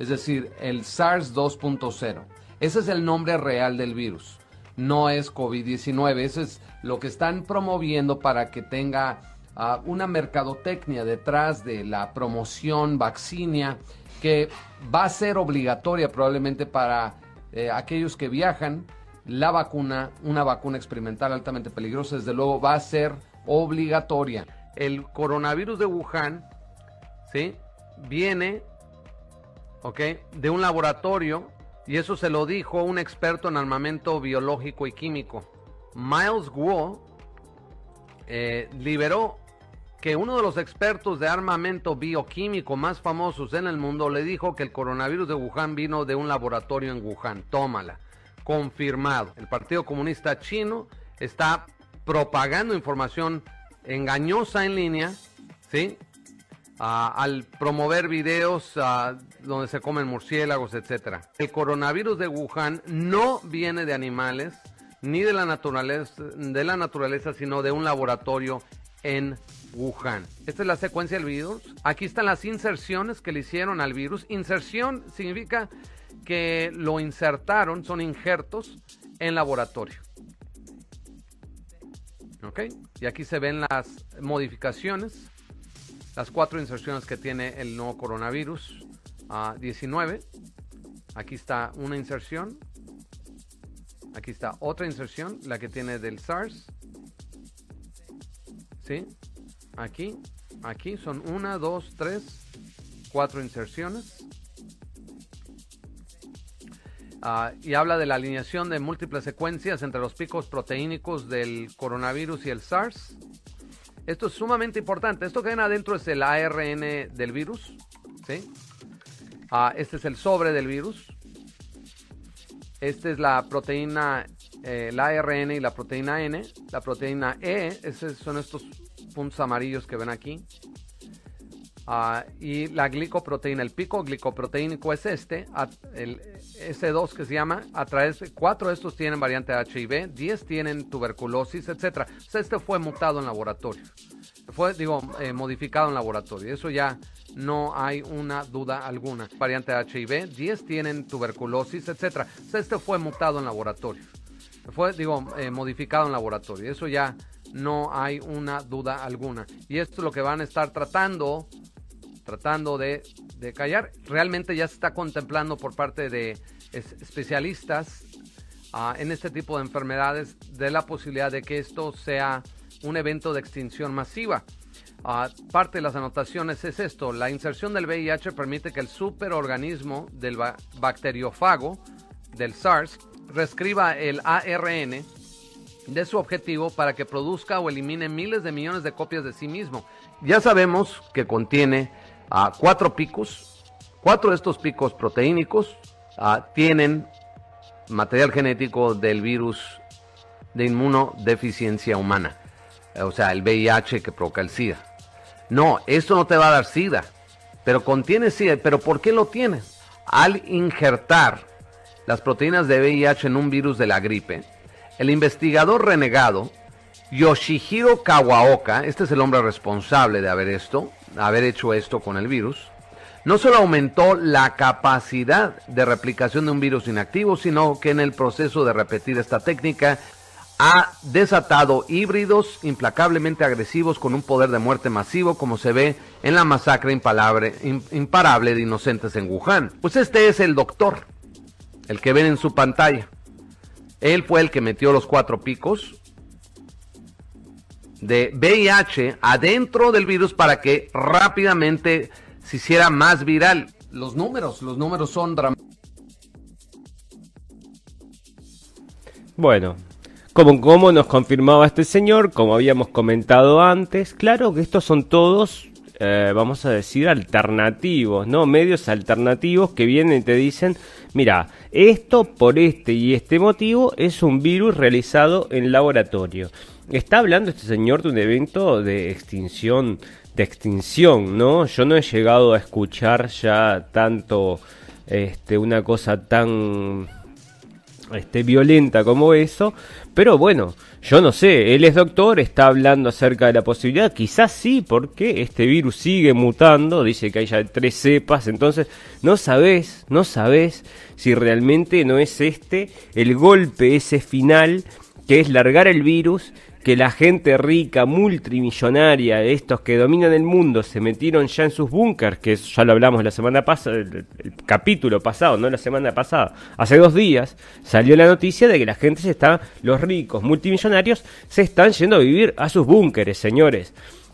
es decir, el SARS 2.0. Ese es el nombre real del virus, no es COVID-19, eso es lo que están promoviendo para que tenga ah, una mercadotecnia detrás de la promoción vaccinia que va a ser obligatoria probablemente para eh, aquellos que viajan. La vacuna, una vacuna experimental altamente peligrosa, desde luego va a ser obligatoria. El coronavirus de Wuhan, ¿sí? Viene. De un laboratorio, y eso se lo dijo un experto en armamento biológico y químico. Miles Guo eh, liberó que uno de los expertos de armamento bioquímico más famosos en el mundo le dijo que el coronavirus de Wuhan vino de un laboratorio en Wuhan. Tómala. Confirmado. El Partido Comunista Chino está propagando información engañosa en línea, ¿sí? al promover videos donde se comen murciélagos, etcétera. El coronavirus de Wuhan no viene de animales ni de la naturaleza, de la naturaleza, sino de un laboratorio en Wuhan. Esta es la secuencia del virus. Aquí están las inserciones que le hicieron al virus. Inserción significa que lo insertaron, son injertos en laboratorio. ¿Ok? Y aquí se ven las modificaciones las cuatro inserciones que tiene el nuevo coronavirus 19. Aquí está una inserción. Aquí está otra inserción, la que tiene del SARS. ¿Sí? Aquí, aquí son una, dos, tres, cuatro inserciones. Ah, y habla de la alineación de múltiples secuencias entre los picos proteínicos del coronavirus y el SARS. Esto es sumamente importante. Esto que ven adentro es el ARN del virus. ¿sí? Ah, este es el sobre del virus. Esta es la proteína, eh, el ARN y la proteína N. La proteína E, esos son estos puntos amarillos que ven aquí. Ah, y la glicoproteína, el pico glicoproteínico es este, el S2 que se llama, a través de cuatro de estos tienen variante HIV, 10 tienen tuberculosis, etcétera. este fue mutado en laboratorio, fue, digo, eh, modificado en laboratorio. Eso ya no hay una duda alguna. Variante HIV, 10 tienen tuberculosis, etcétera. este fue mutado en laboratorio, fue, digo, eh, modificado en laboratorio. Eso ya no hay una duda alguna. Y esto es lo que van a estar tratando tratando de, callar. Realmente ya se está contemplando por parte de especialistas ah, en este tipo de enfermedades de la posibilidad de que esto sea un evento de extinción masiva. Ah, parte de las anotaciones es esto, la inserción del VIH permite que el superorganismo del bacteriófago del SARS reescriba el ARN de su objetivo para que produzca o elimine miles de millones de copias de sí mismo. Ya sabemos que contiene a cuatro picos. Cuatro de estos picos proteínicos ah, tienen material genético del virus de inmunodeficiencia humana, o sea, el VIH que provoca el SIDA. No, esto no te va a dar SIDA, pero contiene SIDA. ¿Pero por qué lo tiene? Al injertar las proteínas de VIH en un virus de la gripe, el investigador renegado Yoshihiro Kawaoka, este es el hombre responsable de haber esto, haber hecho esto con el virus, no solo aumentó la capacidad de replicación de un virus inactivo, sino que en el proceso de repetir esta técnica ha desatado híbridos implacablemente agresivos con un poder de muerte masivo como se ve en la masacre imparable de inocentes en Wuhan. Pues este es el doctor, el que ven en su pantalla. Él fue el que metió los cuatro picos de VIH adentro del virus para que rápidamente se hiciera más viral. Los números, los números son dramáticos. Bueno, como, como nos confirmaba este señor, como habíamos comentado antes, claro que estos son todos, eh, vamos a decir, alternativos, ¿no? Medios alternativos que vienen y te dicen, mira, esto por este y este motivo es un virus realizado en laboratorio. Está hablando este señor de un evento de extinción, de extinción, ¿no? Yo no he llegado a escuchar ya tanto este, una cosa tan este, violenta como eso, pero bueno, yo no sé, él es doctor, está hablando acerca de la posibilidad, quizás sí, porque este virus sigue mutando, dice que hay ya tres cepas, entonces no sabes, no sabes si realmente no es este el golpe, ese final, que es largar el virus que la gente rica, multimillonaria, estos que dominan el mundo, se metieron ya en sus búnkers, que ya lo hablamos la semana pasada, el, capítulo pasado, no la semana pasada, hace dos días, salió la noticia de que la gente se está, los ricos, multimillonarios, se están yendo a vivir a sus búnkeres, señores.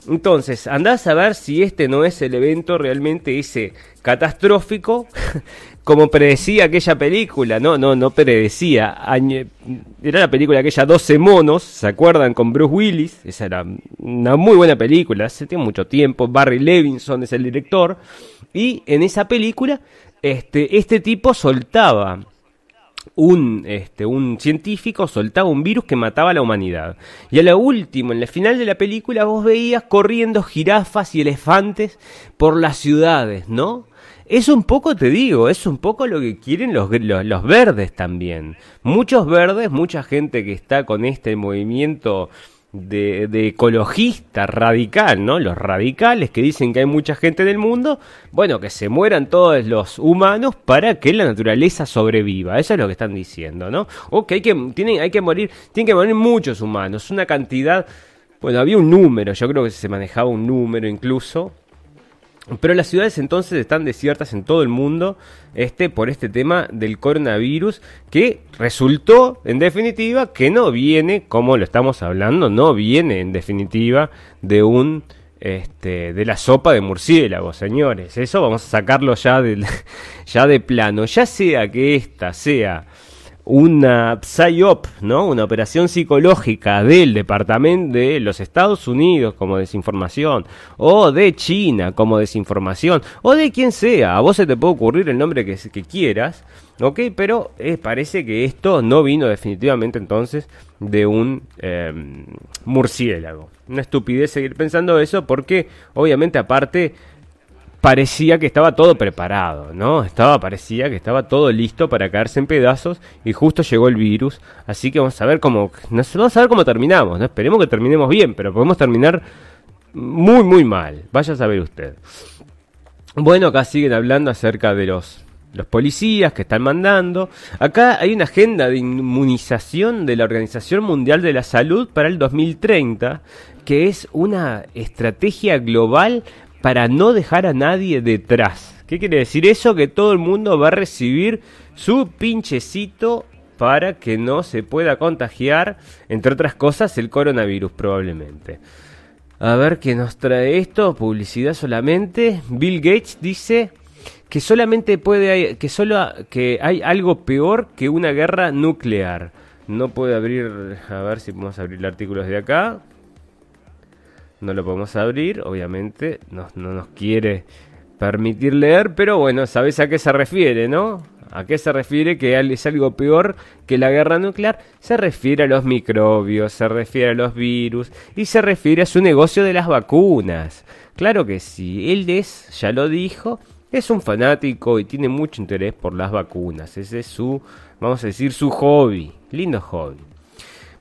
Entonces, andás a ver si este no es el evento realmente ese catastrófico como predecía aquella película, no, no, no predecía. Era la película aquella 12 monos, ¿se acuerdan? Con Bruce Willis. Esa era una muy buena película, hace mucho tiempo. Barry Levinson es el director. Y en esa película, este, este tipo soltaba un, este, un científico soltaba un virus que mataba a la humanidad. Y a lo último, en el final de la película, vos veías corriendo jirafas y elefantes por las ciudades, ¿no? Es un poco, te digo, es un poco lo que quieren los, los, verdes también. Muchos verdes, mucha gente que está con este movimiento de, de, ecologista radical, ¿no? Los radicales que dicen que hay mucha gente en el mundo, bueno, que se mueran todos los humanos para que la naturaleza sobreviva. Eso es lo que están diciendo, ¿no? O que hay que, tienen, hay que morir, tienen que morir muchos humanos, una cantidad, bueno, había un número, yo creo que se manejaba un número incluso, pero las ciudades entonces están desiertas en todo el mundo este, por este tema del coronavirus que resultó en definitiva que no viene, como lo estamos hablando, no viene en definitiva de un este, de la sopa de murciélago, señores. Eso vamos a sacarlo ya, ya de plano. Ya sea que esta sea una PSYOP, ¿no? Una operación psicológica del Departamento de los Estados Unidos como desinformación, o de China como desinformación, o de quien sea. A vos se te puede ocurrir el nombre que, que quieras, ¿ok? Pero eh, parece que esto no vino definitivamente entonces de un em, murciélago. Una estupidez seguir pensando eso porque obviamente aparte parecía que estaba todo preparado, ¿no? Estaba, parecía que estaba todo listo para caerse en pedazos y justo llegó el virus. Así que vamos a ver cómo, vamos a ver cómo terminamos, ¿no? Esperemos que terminemos bien, pero podemos terminar muy, muy mal. Vaya a saber usted. Bueno, acá siguen hablando acerca de los, los policías que están mandando. Acá hay una agenda de inmunización de la Organización Mundial de la Salud para el 2030, que es una estrategia global para no dejar a nadie detrás. ¿Qué quiere decir eso? Que todo el mundo va a recibir su pinchecito para que no se pueda contagiar, entre otras cosas, el coronavirus probablemente. A ver qué nos trae esto, publicidad solamente. Bill Gates dice que solamente puede que solo que hay algo peor que una guerra nuclear. No puede abrir, a ver si podemos abrir el artículo desde acá. No lo podemos abrir, obviamente, no, no nos quiere permitir leer, pero bueno, sabes a qué se refiere, ¿no? ¿A qué se refiere que es algo peor que la guerra nuclear? Se refiere a los microbios, se refiere a los virus y se refiere a su negocio de las vacunas. Claro que sí, él es, ya lo dijo, es un fanático y tiene mucho interés por las vacunas. Ese es su, vamos a decir, su hobby. Lindo hobby.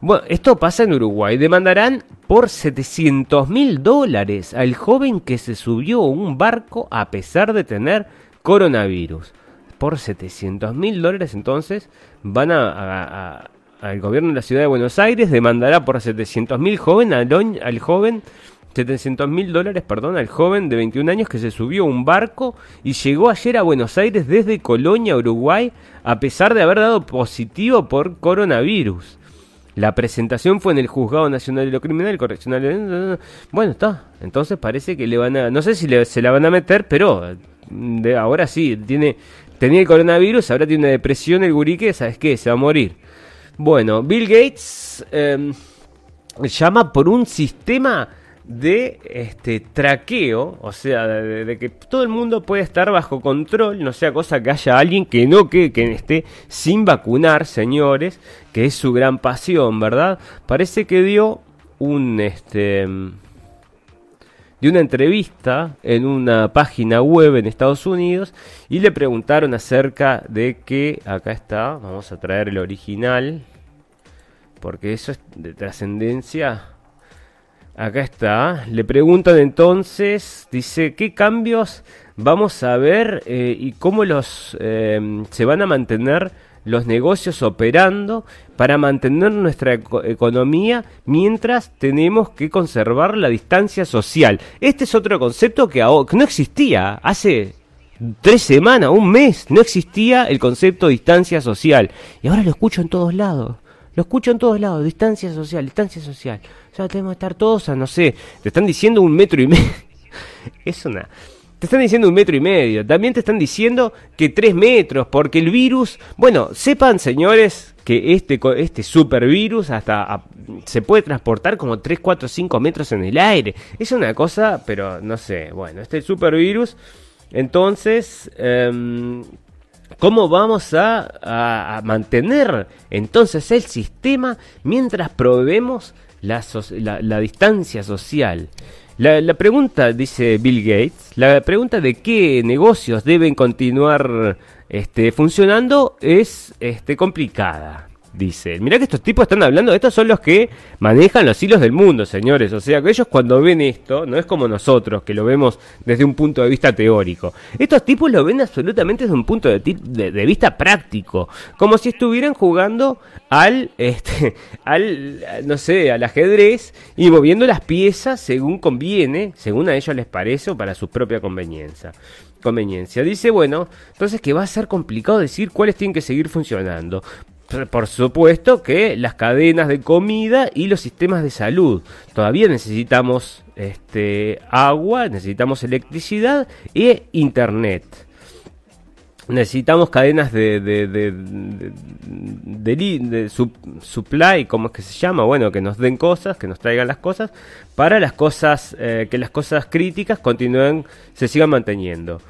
Bueno, esto pasa en Uruguay. Demandarán por 700 mil dólares al joven que se subió a un barco a pesar de tener coronavirus por 700 mil dólares entonces van a, al gobierno de la ciudad de Buenos Aires demandará por 700 mil joven al, al joven 700 mil dólares, perdón, al joven de 21 años que se subió a un barco y llegó ayer a Buenos Aires desde Colonia, Uruguay, a pesar de haber dado positivo por coronavirus. La presentación fue en el Juzgado Nacional de lo Criminal Correccional. Bueno, está. Entonces parece que le van a. No sé si se la van a meter, pero de ahora sí. Tiene tenía el coronavirus, ahora tiene una depresión el gurique, ¿sabes qué? Se va a morir. Bueno, Bill Gates em, llama por un sistema de este traqueo, o sea, de, que todo el mundo puede estar bajo control, no sea cosa que haya alguien que no que, que esté sin vacunar, señores, que es su gran pasión, ¿verdad? Parece que dio un este de una entrevista en una página web en Estados Unidos y le preguntaron acerca de que, acá está, vamos a traer el original, porque eso es de trascendencia. Acá está, le preguntan entonces, dice, ¿qué cambios vamos a ver eh, y cómo los eh, se van a mantener los negocios operando para mantener nuestra economía mientras tenemos que conservar la distancia social. Este es otro concepto que, que no existía hace tres semanas, un mes, no existía el concepto de distancia social. Y ahora lo escucho en todos lados. Lo escucho en todos lados, distancia social, distancia social. O sea, tenemos que estar todos a, no sé, te están diciendo un metro y medio. es una... Te están diciendo un metro y medio. También te están diciendo que tres metros, porque el virus. Bueno, sepan, señores, que este, este supervirus hasta se puede transportar como 3, 4, 5 metros en el aire. Es una cosa, pero no sé. Bueno, este supervirus. Entonces, em, ¿cómo vamos a, mantener entonces el sistema mientras probemos la, la distancia social? La, pregunta, dice Bill Gates, la pregunta de qué negocios deben continuar este, funcionando es este, complicada dice. Mirá que estos tipos están hablando, estos son los que manejan los hilos del mundo, señores. O sea, que ellos cuando ven esto, no es como nosotros, que lo vemos desde un punto de vista teórico. Estos tipos lo ven absolutamente desde un punto de, vista práctico. Como si estuvieran jugando al, este, al, no sé, al ajedrez y moviendo las piezas según conviene, según a ellos les parece o para su propia conveniencia conveniencia. Dice, bueno, entonces que va a ser complicado decir cuáles tienen que seguir funcionando. Por supuesto que las cadenas de comida y los sistemas de salud. Todavía necesitamos este, agua, necesitamos electricidad e internet. Necesitamos cadenas de, de, de, supply, ¿cómo es que se llama? Bueno, que nos den cosas, que nos traigan las cosas, para las cosas, eh, que las cosas críticas continúen, se sigan manteniendo.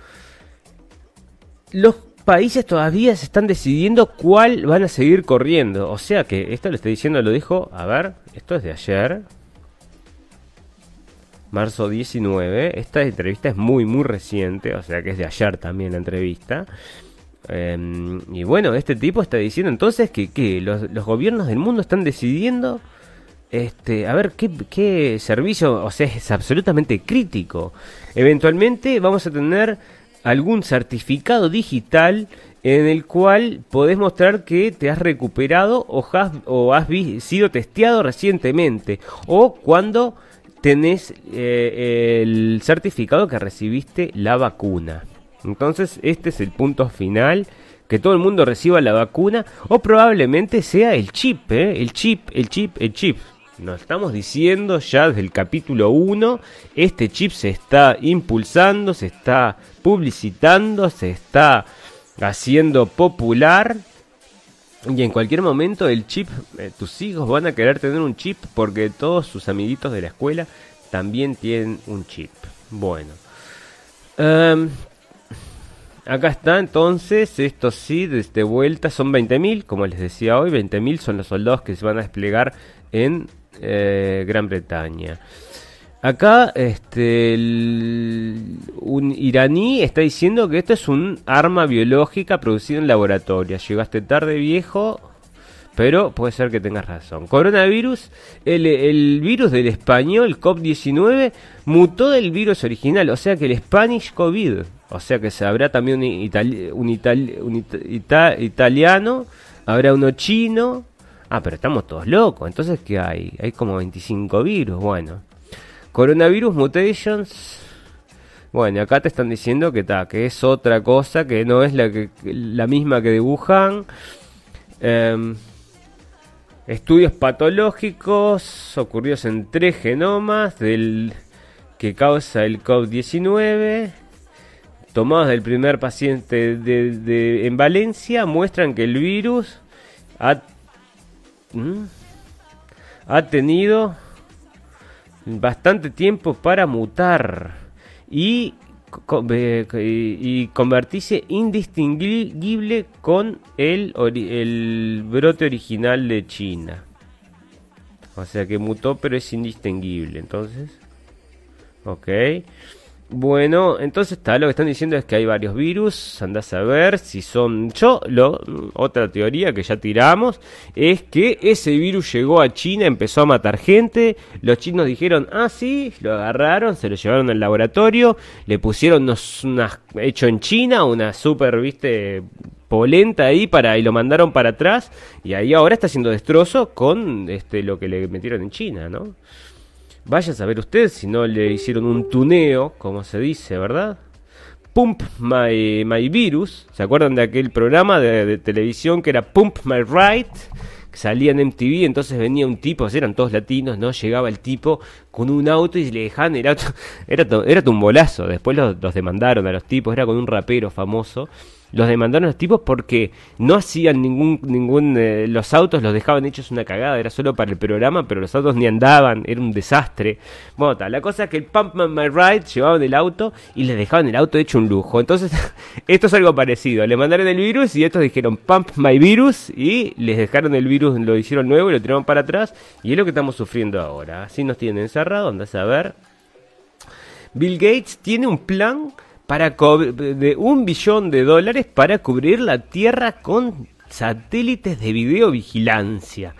Los países todavía se están decidiendo cuál van a seguir corriendo. O sea que esto le estoy diciendo, lo dijo, a ver, esto es de ayer. marzo 19. Esta entrevista es muy, muy reciente, o sea que es de ayer también la entrevista. Em, y bueno, este tipo está diciendo entonces que, los, los, gobiernos del mundo están decidiendo, este, a ver, ¿qué, qué servicio, o sea, es absolutamente crítico. Eventualmente vamos a tener algún certificado digital en el cual podés mostrar que te has recuperado o has, o has sido testeado recientemente o cuando tenés eh, el certificado que recibiste la vacuna. Entonces este es el punto final, que todo el mundo reciba la vacuna o probablemente sea el chip, ¿eh? el chip, el chip, el chip. Nos estamos diciendo ya desde el capítulo 1, este chip se está impulsando, se está publicitando, se está haciendo popular. Y en cualquier momento el chip, eh, tus hijos van a querer tener un chip porque todos sus amiguitos de la escuela también tienen un chip. Bueno. Em, acá está entonces, esto sí, desde vuelta son 20.000, como les decía hoy, 20.000 son los soldados que se van a desplegar en eh, Gran Bretaña. Acá, este, un iraní está diciendo que esto es un arma biológica producida en laboratorio. Llegaste tarde, viejo, pero puede ser que tengas razón. Coronavirus, el, virus del español, COP19, mutó del virus original, o sea que el Spanish COVID, o sea que se habrá también un, italiano, habrá uno chino, Ah, pero estamos todos locos. Entonces, ¿qué hay? Hay como 25 virus. Bueno. Coronavirus mutations. Bueno, acá te están diciendo que, ta, que es otra cosa, que no es la, la misma que de Wuhan. Em, estudios patológicos ocurridos en tres genomas del que causa el COVID-19 tomados del primer paciente de, en Valencia muestran que el virus ha. Ha tenido bastante tiempo para mutar y, convertirse indistinguible con el brote original de China. O sea que mutó pero es indistinguible. Entonces, ok. Bueno, entonces está lo que están diciendo es que hay varios virus, andás a ver si son yo, lo, otra teoría que ya tiramos es que ese virus llegó a China, empezó a matar gente, los chinos dijeron, "Ah, sí", lo agarraron, se lo llevaron al laboratorio, le pusieron unos, hecho en China, una super, ¿viste? polenta ahí para y lo mandaron para atrás y ahí ahora está haciendo destrozo con este lo que le metieron en China, ¿no? Vaya a saber usted si no le hicieron un tuneo, como se dice, ¿verdad? Pump My, my Virus. ¿Se acuerdan de aquel programa de, televisión que era Pump My Right? Que salía en MTV, entonces venía un tipo, eran todos latinos, ¿no? Llegaba el tipo con un auto y le dejaban el auto. Era, era un bolazo. Después los demandaron a los tipos, era con un rapero famoso los demandaron los tipos porque no hacían ningún, ningún, eh, los autos los dejaban hechos una cagada, era solo para el programa, pero los autos ni andaban, era un desastre. Bueno, la cosa es que el Pumpman My Ride llevaban el auto y les dejaban el auto hecho un lujo. Entonces, esto es algo parecido, le mandaron el virus y estos dijeron Pump My Virus y les dejaron el virus, lo hicieron nuevo y lo tiraron para atrás y es lo que estamos sufriendo ahora. Así nos tienen encerrados, andas a ver. Bill Gates tiene un plan para de un billón de dólares para cubrir la Tierra con satélites de videovigilancia.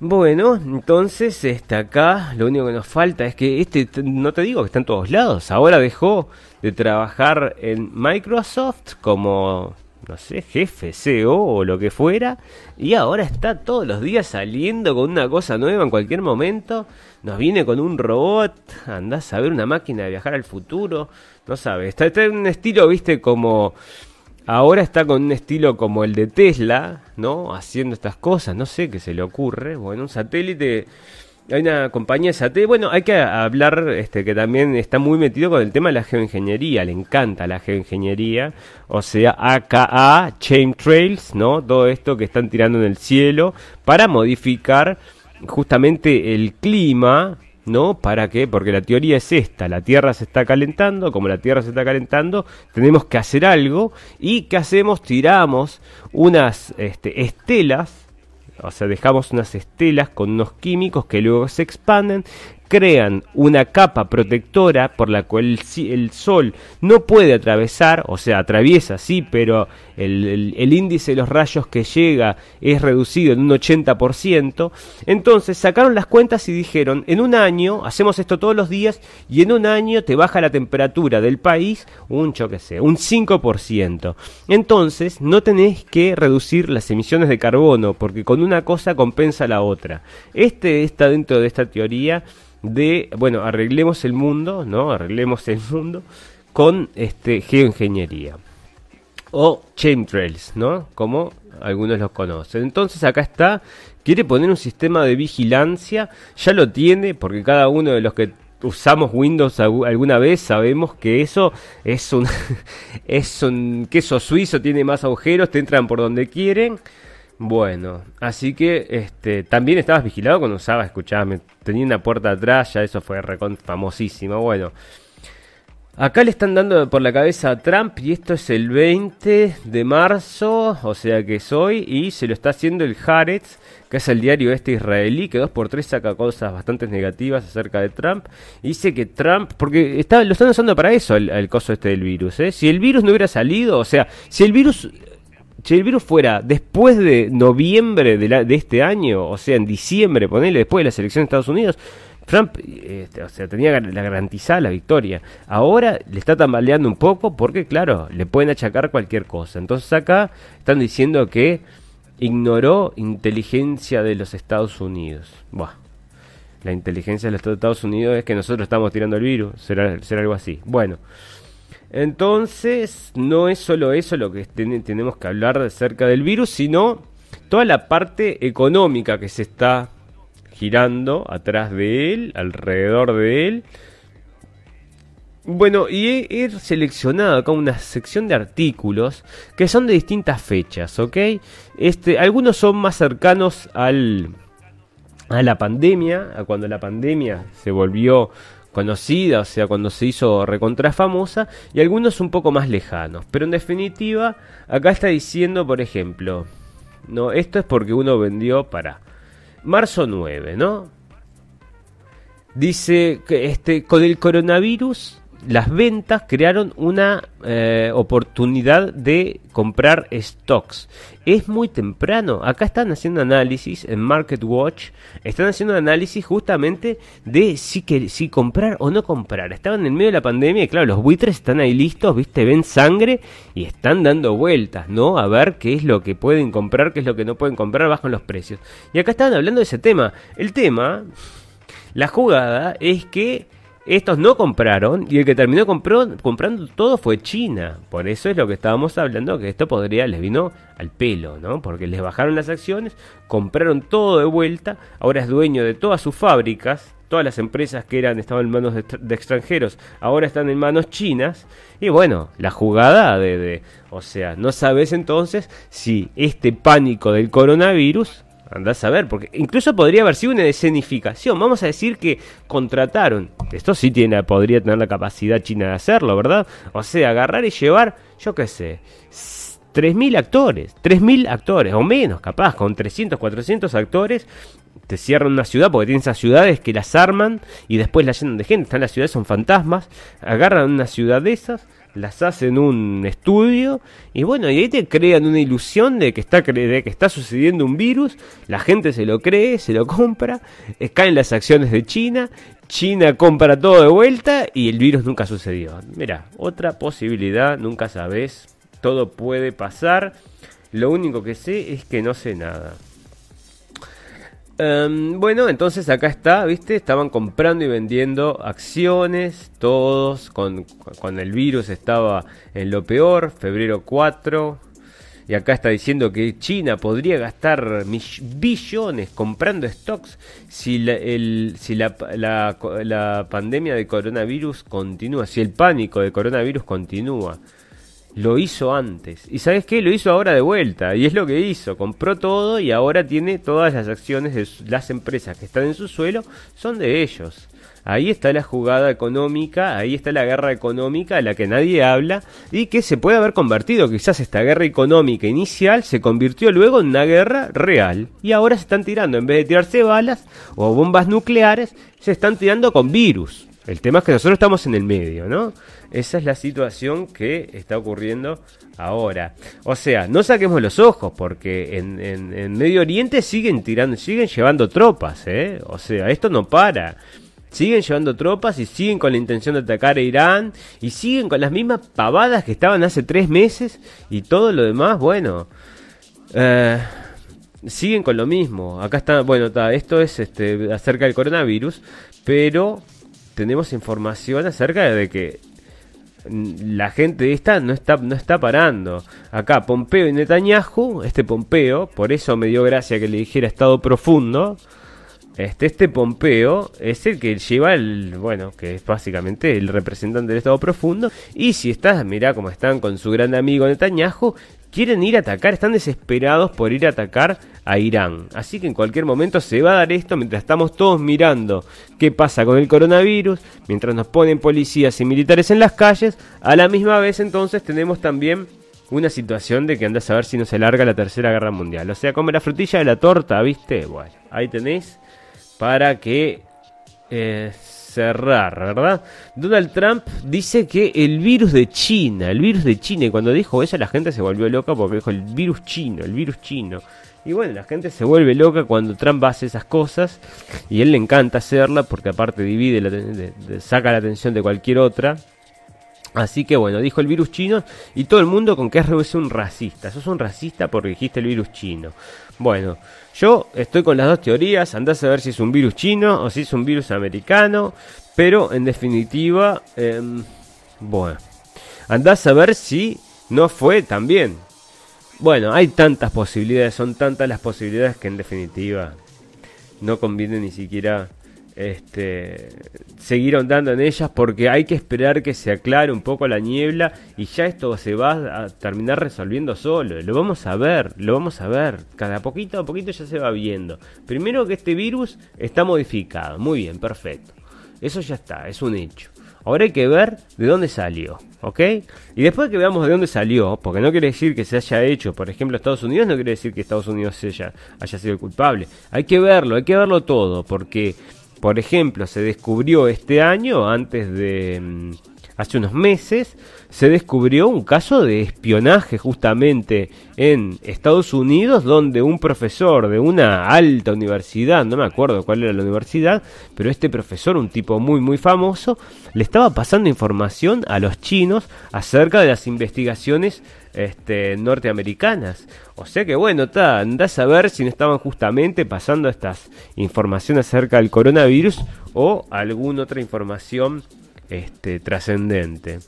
Bueno, entonces está acá, lo único que nos falta es que este, no te digo que está en todos lados, ahora dejó de trabajar en Microsoft como no sé, jefe, CEO o lo que fuera, y ahora está todos los días saliendo con una cosa nueva en cualquier momento, nos viene con un robot, andás a ver una máquina de viajar al futuro, no sabes, está, está en un estilo, viste, como... Ahora está con un estilo como el de Tesla, ¿no? Haciendo estas cosas, no sé qué se le ocurre. Bueno, un satélite hay una compañía de satélite. Bueno, hay que hablar este, que también está muy metido con el tema de la geoingeniería. Le encanta la geoingeniería. O sea, AKA, Chain Trails, ¿no? Todo esto que están tirando en el cielo para modificar justamente el clima. ¿No? ¿Para qué? Porque la teoría es esta, la Tierra se está calentando, como la Tierra se está calentando, tenemos que hacer algo y ¿qué hacemos? Tiramos unas este, estelas o sea, dejamos unas estelas con unos químicos que luego se expanden, crean una capa protectora por la cual el, sol no puede atravesar, o sea, atraviesa, sí, pero el, índice de los rayos que llega es reducido en un 80%. Entonces sacaron las cuentas y dijeron, en un año, hacemos esto todos los días, y en un año te baja la temperatura del país un, yo sé, un 5%. Entonces, no tenés que reducir las emisiones de carbono, porque con una cosa compensa la otra. Este está dentro de esta teoría de, bueno, arreglemos el mundo, ¿no? Arreglemos el mundo con este geoingeniería o chemtrails, ¿no? Como algunos los conocen. Entonces acá está, quiere poner un sistema de vigilancia, ya lo tiene porque cada uno de los que usamos Windows alguna vez sabemos que eso es un es un queso suizo, tiene más agujeros, te entran por donde quieren. Bueno, así que este también estabas vigilado cuando usaba, escuchame, tenía una puerta atrás, ya eso fue famosísimo. Bueno, Acá le están dando por la cabeza a Trump y esto es el 20 de marzo, o sea que es hoy, y se lo está haciendo el Haaretz, que es el diario este israelí, que dos por tres saca cosas bastante negativas acerca de Trump. Y dice que Trump, porque está, lo están usando para eso, el, coso este del virus. ¿eh? Si el virus no hubiera salido, o sea, si el virus si el virus fuera después de noviembre de, de este año, o sea, en diciembre, ponele, después de las elecciones de Estados Unidos, Trump este, o sea, tenía la garantizada la victoria. Ahora le está tambaleando un poco porque, claro, le pueden achacar cualquier cosa. Entonces acá están diciendo que ignoró inteligencia de los Estados Unidos. Buah. La inteligencia de los Estados Unidos es que nosotros estamos tirando el virus. Será, será algo así. Bueno. Entonces, no es solo eso lo que tenemos que hablar acerca del virus, sino toda la parte económica que se está girando atrás de él, alrededor de él. Bueno, y he, seleccionado acá una sección de artículos que son de distintas fechas, ¿ok? Este, algunos son más cercanos al, a la pandemia, a cuando la pandemia se volvió conocida, o sea, cuando se hizo recontra famosa, y algunos un poco más lejanos. Pero en definitiva, acá está diciendo, por ejemplo, no, esto es porque uno vendió para marzo 9, ¿no? Dice que este, con el coronavirus las ventas crearon una eh, oportunidad de comprar stocks. Es muy temprano. Acá están haciendo análisis en Market Watch. Están haciendo análisis justamente de si, que, si comprar o no comprar. Estaban en medio de la pandemia y claro, los buitres están ahí listos, viste, ven sangre y están dando vueltas, ¿no? A ver qué es lo que pueden comprar, qué es lo que no pueden comprar, bajan los precios. Y acá estaban hablando de ese tema. El tema, la jugada es que estos no compraron y el que terminó comprando todo fue China. Por eso es lo que estábamos hablando, que esto podría, les vino al pelo, ¿no? Porque les bajaron las acciones, compraron todo de vuelta, ahora es dueño de todas sus fábricas, todas las empresas que eran estaban en manos de, extranjeros, ahora están en manos chinas. Y bueno, la jugada de, de, o sea, no sabes entonces si este pánico del coronavirus Andás a ver, porque incluso podría haber sido una escenificación. Vamos a decir que contrataron. Esto sí tiene, podría tener la capacidad china de hacerlo, ¿verdad? O sea, agarrar y llevar, yo qué sé, 3.000 actores, 3.000 actores, o menos, capaz, con 300, 400 actores, te cierran una ciudad, porque tienen esas ciudades que las arman y después las llenan de gente. Están las ciudades, son fantasmas, agarran una ciudad de esas las hacen un estudio y bueno, y ahí te crean una ilusión de que está de que está sucediendo un virus, la gente se lo cree, se lo compra, eh, caen las acciones de China, China compra todo de vuelta y el virus nunca sucedió. Mira, otra posibilidad, nunca sabes, todo puede pasar. Lo único que sé es que no sé nada. Em, bueno, entonces acá está, ¿viste? Estaban comprando y vendiendo acciones, todos, con, el virus estaba en lo peor, febrero 4. Y acá está diciendo que China podría gastar billones comprando stocks si, la, si la, la pandemia de coronavirus continúa, si el pánico de coronavirus continúa lo hizo antes. ¿Y sabes qué? Lo hizo ahora de vuelta. Y es lo que hizo. Compró todo y ahora tiene todas las acciones de las empresas que están en su suelo. Son de ellos. ahí está la jugada económica, ahí está la guerra económica a la que nadie habla y que se puede haber convertido, quizás esta guerra económica inicial se convirtió luego en una guerra real y ahora se están tirando, en vez de tirarse balas o bombas nucleares, se están tirando con virus. El tema es que nosotros estamos en el medio, ¿no? Esa es la situación que está ocurriendo ahora. O sea, no saquemos los ojos, porque en, en, Medio Oriente siguen tirando, siguen llevando tropas, ¿eh? O sea, esto no para. Siguen llevando tropas y siguen con la intención de atacar a Irán y siguen con las mismas pavadas que estaban hace tres meses y todo lo demás, bueno. Eh, siguen con lo mismo. Acá está, bueno, está, esto es este, acerca del coronavirus, pero tenemos información acerca de que la gente esta no está, no está parando. Acá Pompeo y Netanyahu, este Pompeo, por eso me dio gracia que le dijera estado profundo. Este, este Pompeo es el que lleva el, bueno, que es básicamente el representante del Estado profundo. Y si estás, mirá cómo están con su gran amigo Netanyahu, quieren ir a atacar, están desesperados por ir a atacar a Irán. Así que en cualquier momento se va a dar esto mientras estamos todos mirando qué pasa con el coronavirus, mientras nos ponen policías y militares en las calles, a la misma vez entonces tenemos también una situación de que andas a ver si no se larga la tercera guerra mundial. O sea, come la frutilla de la torta, ¿viste? Bueno, ahí tenéis para que... Eh, cerrar, ¿verdad? Donald Trump dice que el virus de China, el virus de China, y cuando dijo eso la gente se volvió loca porque dijo el virus chino, el virus chino. Y bueno, la gente se vuelve loca cuando Trump hace esas cosas y él le encanta hacerla porque aparte divide, saca la atención de cualquier otra. Así que bueno, dijo el virus chino y todo el mundo con que es un racista. Sos un racista porque dijiste el virus chino. Bueno, yo estoy con las dos teorías, andás a ver si es un virus chino o si es un virus americano, pero en definitiva, em, bueno, andás a ver si no fue también. Bueno, hay tantas posibilidades, son tantas las posibilidades que en definitiva no conviene ni siquiera este, seguir ahondando en ellas porque hay que esperar que se aclare un poco la niebla y ya esto se va a terminar resolviendo solo. Lo vamos a ver, lo vamos a ver. Cada poquito a poquito ya se va viendo. Primero que este virus está modificado. Muy bien, perfecto. Eso ya está, es un hecho. Ahora hay que ver de dónde salió, ¿ok? Y después que veamos de dónde salió, porque no quiere decir que se haya hecho, por ejemplo, Estados Unidos, no quiere decir que Estados Unidos haya, haya sido el culpable. Hay que verlo, hay que verlo todo, porque por ejemplo, se descubrió este año, antes de... Hace unos meses, se descubrió un caso de espionaje justamente en Estados Unidos, donde un profesor de una alta universidad, no me acuerdo cuál era la universidad, pero este profesor, un tipo muy muy famoso, le estaba pasando información a los chinos acerca de las investigaciones este, norteamericanas. O sea que bueno, está, andás a ver si no estaban justamente pasando estas informaciones acerca del coronavirus o alguna otra información este, trascendente.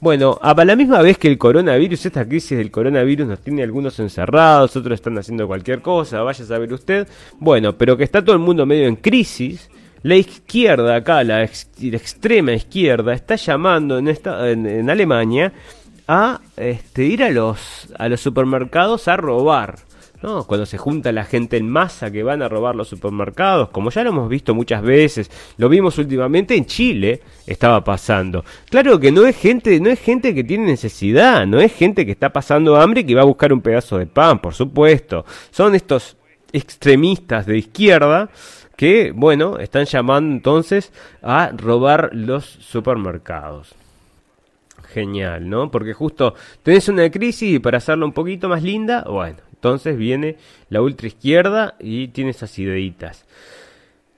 Bueno, a la misma vez que el coronavirus, esta crisis del coronavirus nos tiene algunos encerrados, otros están haciendo cualquier cosa, vaya a saber usted. Bueno, pero que está todo el mundo medio en crisis. La izquierda acá, la, extrema izquierda, está llamando en, esta, en Alemania a este, ir a los, a los supermercados a robar. ¿No? Cuando se junta la gente en masa que van a robar los supermercados, como ya lo hemos visto muchas veces, lo vimos últimamente en Chile, estaba pasando. Claro que no es gente, no es gente que tiene necesidad, no es gente que está pasando hambre y que va a buscar un pedazo de pan, por supuesto. Son estos extremistas de izquierda que, bueno, están llamando entonces a robar los supermercados genial, ¿no? Porque justo tenés una crisis y para hacerla un poquito más linda, bueno, entonces viene la ultra izquierda y tiene esas ideitas.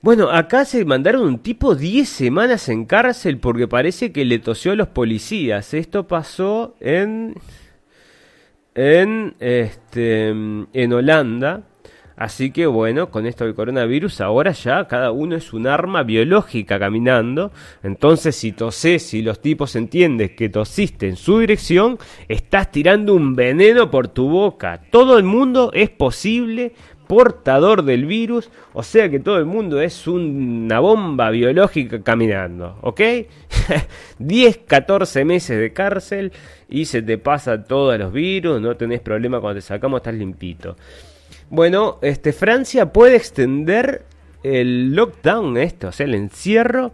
Bueno, acá se mandaron un tipo 10 semanas en cárcel porque parece que le tosió a los policías. Esto pasó en en este en Holanda Así que bueno, con esto del coronavirus, ahora ya cada uno es un arma biológica caminando. Entonces, si tosés, si los tipos entienden que tosiste en su dirección, estás tirando un veneno por tu boca. Todo el mundo es posible portador del virus, o sea que todo el mundo es una bomba biológica caminando, ¿ok? 10, 14 meses de cárcel y se te pasa todos los virus, no tenés problema cuando te sacamos, estás limpito. Bueno, este, Francia puede extender el lockdown, esto, o sea, el encierro,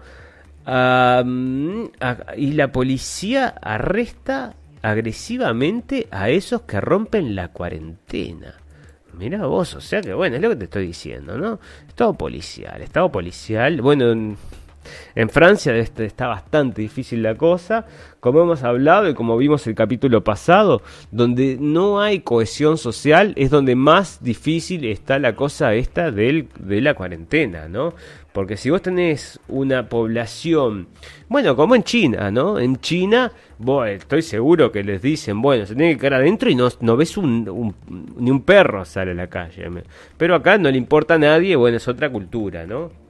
y la policía arresta agresivamente a esos que rompen la cuarentena. Mira vos, o sea que bueno, es lo que te estoy diciendo, ¿no? Estado policial, estado policial. Bueno, en, Francia este, está bastante difícil la cosa, como hemos hablado y como vimos el capítulo pasado, donde no hay cohesión social es donde más difícil está la cosa esta del, de la cuarentena, ¿no? Porque si vos tenés una población, bueno, como en China, ¿no? En China, vos, estoy seguro que les dicen, bueno, se tiene que quedar adentro y no, no ves un, ni un perro sale a la calle. Pero acá no le importa a nadie, bueno, es otra cultura, ¿no?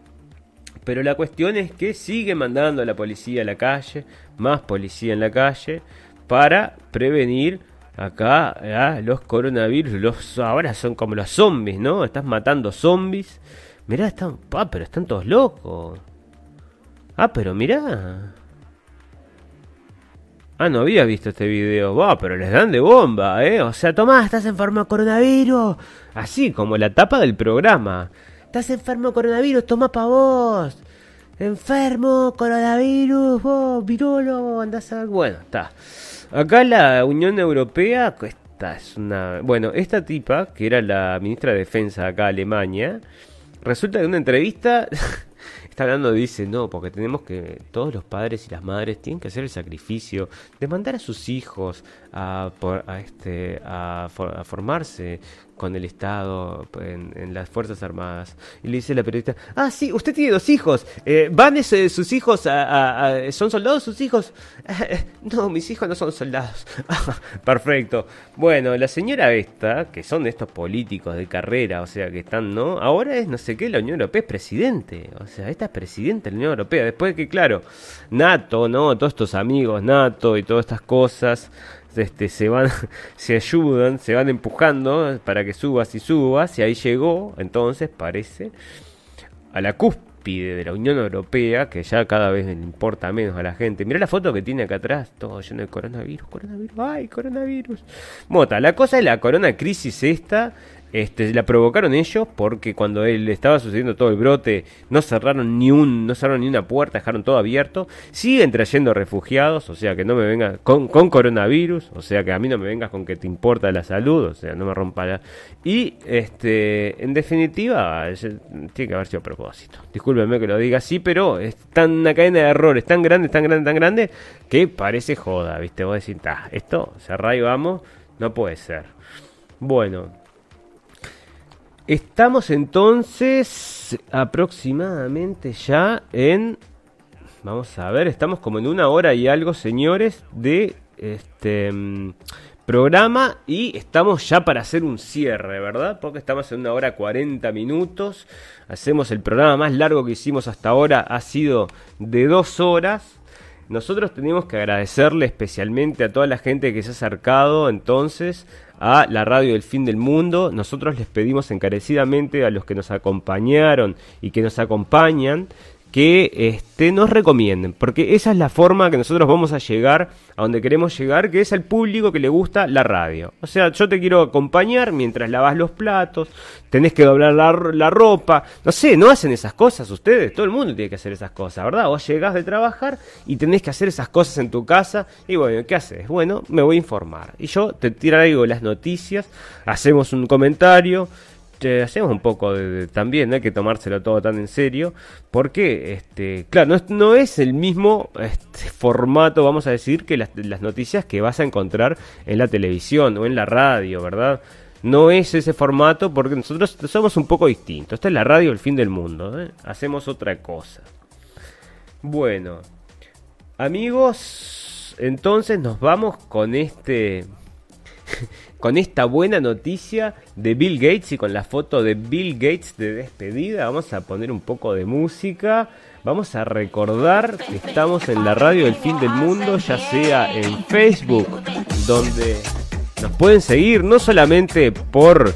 Pero la cuestión es que sigue mandando a la policía a la calle, más policía en la calle, para prevenir acá los coronavirus. Los, ahora son como los zombies, ¿no? Estás matando zombies Mirá, están. Ah, pero están todos locos. Ah, pero mirá. Ah, no había visto este video. Va, pero les dan de bomba, ¿eh? O sea, Tomás, estás enfermo de coronavirus. Así como la tapa del programa. Estás enfermo de coronavirus, toma pa' vos. Enfermo, coronavirus, vos, virolo, andás a... Bueno, está. Acá la Unión Europea, esta es una... Bueno, esta tipa, que era la ministra de Defensa acá, Alemania, Resulta que en una entrevista está hablando, dice, no, porque tenemos que, todos los padres y las madres tienen que hacer el sacrificio de mandar a sus hijos a, a, este, a formarse con el Estado en, las Fuerzas Armadas. Y le dice la periodista, ah, sí, usted tiene dos hijos. Eh, ¿Van sus hijos a, ¿Son soldados sus hijos? no, mis hijos no son soldados. Perfecto. Bueno, la señora esta, que son estos políticos de carrera, o sea, que están, ¿no? Ahora es no sé qué, la Unión Europea es presidente. O sea, esta es presidente de la Unión Europea. Después de que, claro, NATO, ¿no? Todos estos amigos, NATO y todas estas cosas este, se van, se ayudan, se van empujando para que subas y subas, y ahí llegó, entonces parece, a la cúspide de la Unión Europea, que ya cada vez le importa menos a la gente. Mira la foto que tiene acá atrás, todo lleno de coronavirus, coronavirus, ay, coronavirus. Mota, la cosa es la corona crisis esta, este, la provocaron ellos porque cuando él estaba sucediendo todo el brote no cerraron ni un no cerraron ni una puerta dejaron todo abierto. Siguen trayendo refugiados o sea que no me vengas con, con coronavirus o sea que a mí no me vengas con que te importa la salud o sea no me rompa la. Y este en definitiva tiene que haber sido a propósito. Discúlpenme que lo diga así pero es tan una cadena de errores tan grande tan grande tan grande que parece joda viste vos decís esto cerrá y vamos no puede ser. Bueno Estamos entonces aproximadamente ya en... Vamos a ver, estamos como en una hora y algo, señores, de este mm, programa y estamos ya para hacer un cierre, ¿verdad? Porque estamos en una hora 40 minutos. Hacemos el programa más largo que hicimos hasta ahora, ha sido de dos horas. Nosotros tenemos que agradecerle especialmente a toda la gente que se ha acercado entonces a la radio del fin del mundo. Nosotros les pedimos encarecidamente a los que nos acompañaron y que nos acompañan que este, nos recomienden, porque esa es la forma que nosotros vamos a llegar a donde queremos llegar, que es al público que le gusta la radio. O sea, yo te quiero acompañar mientras lavas los platos, tenés que doblar la, ropa, no sé, no hacen esas cosas ustedes, todo el mundo tiene que hacer esas cosas, ¿verdad? Vos llegás de trabajar y tenés que hacer esas cosas en tu casa y bueno, ¿qué haces? Bueno, me voy a informar y yo te traigo las noticias, hacemos un comentario, hacemos un poco de, también, no hay que tomárselo todo tan en serio, porque, este, claro, no es, el mismo este, formato, vamos a decir, que las, noticias que vas a encontrar en la televisión o en la radio, ¿verdad? No es ese formato porque nosotros somos un poco distintos. Esta es la radio El Fin del Mundo. ¿eh? Hacemos otra cosa. Bueno, amigos, entonces nos vamos con este con esta buena noticia de Bill Gates y con la foto de Bill Gates de despedida. Vamos a poner un poco de música. Vamos a recordar que estamos en la radio del fin del mundo, ya sea en Facebook, donde nos pueden seguir no solamente por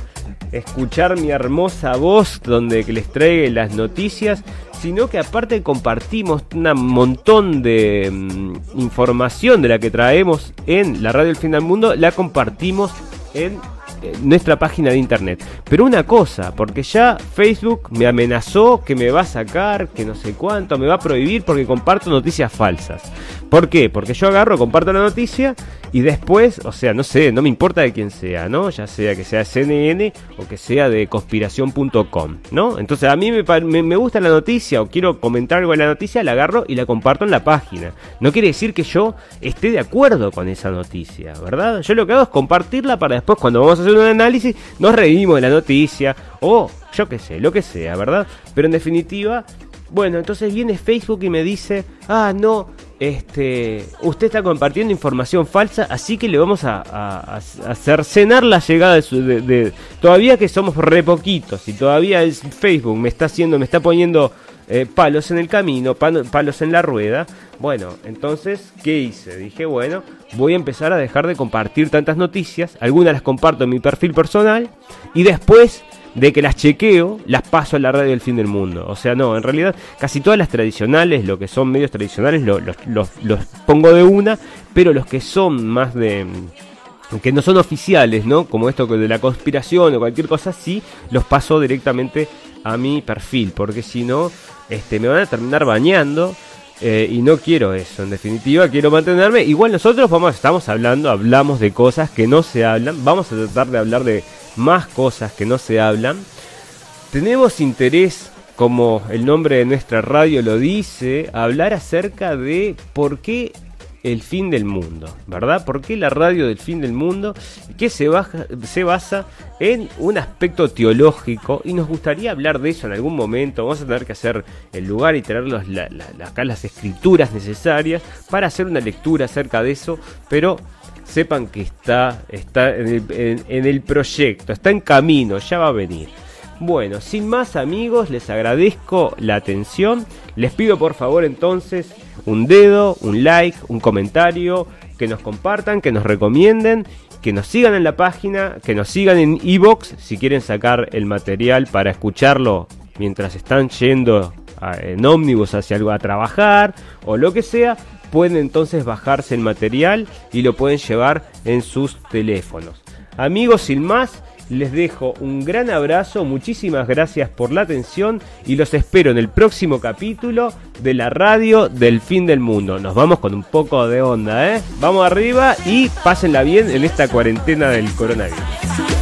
escuchar mi hermosa voz donde les traigo las noticias, sino que aparte compartimos un montón de mm, información de la que traemos en la radio del fin del mundo, la compartimos en eh, nuestra página de internet. Pero una cosa, porque ya Facebook me amenazó que me va a sacar, que no sé cuánto, me va a prohibir porque comparto noticias falsas. ¿Por qué? Porque yo agarro, comparto la noticia y después, o sea, no sé, no me importa de quién sea, ¿no? Ya sea que sea CNN o que sea de conspiración.com, ¿no? Entonces a mí me, gusta la noticia o quiero comentar algo en la noticia, la agarro y la comparto en la página. No quiere decir que yo esté de acuerdo con esa noticia, ¿verdad? Yo lo que hago es compartirla para después cuando vamos a hacer un análisis nos reímos de la noticia o yo qué sé, lo que sea, ¿verdad? Pero en definitiva, bueno, entonces viene Facebook y me dice, ah, no, este, usted está compartiendo información falsa, así que le vamos a, hacer cenar la llegada de, su, todavía que somos re poquitos y todavía el Facebook me está haciendo, me está poniendo eh, palos en el camino, palos en la rueda. Bueno, entonces, ¿qué hice? Dije, bueno, voy a empezar a dejar de compartir tantas noticias, algunas las comparto en mi perfil personal y después de que las chequeo, las paso a la radio del fin del mundo. O sea, no, en realidad casi todas las tradicionales, lo que son medios tradicionales, los, pongo de una, pero los que son más de que no son oficiales, ¿no? Como esto de la conspiración o cualquier cosa así, los paso directamente a mi perfil, porque si no, este, me van a terminar bañando. Eh, y no quiero eso, en definitiva quiero mantenerme. Igual nosotros vamos, estamos hablando, hablamos de cosas que no se hablan. Vamos a tratar de hablar de más cosas que no se hablan. Tenemos interés, como el nombre de nuestra radio lo dice, hablar acerca de por qué el fin del mundo, ¿verdad? ¿Por qué la radio del fin del mundo? Que se, se basa en un aspecto teológico y nos gustaría hablar de eso en algún momento. Vamos a tener que hacer el lugar y tener acá las escrituras necesarias para hacer una lectura acerca de eso, pero sepan que está, está en el, proyecto, está en camino, ya va a venir. Bueno, sin más amigos, les agradezco la atención. Les pido por favor entonces un dedo, un like, un comentario, que nos compartan, que nos recomienden, que nos sigan en la página, que nos sigan en Evox si quieren sacar el material para escucharlo mientras están yendo en ómnibus hacia algo a trabajar o lo que sea pueden entonces bajarse el material y lo pueden llevar en sus teléfonos. Amigos, sin más, les dejo un gran abrazo, muchísimas gracias por la atención y los espero en el próximo capítulo de la radio del fin del mundo. Nos vamos con un poco de onda, ¿eh? Vamos arriba y pásenla bien en esta cuarentena del coronavirus.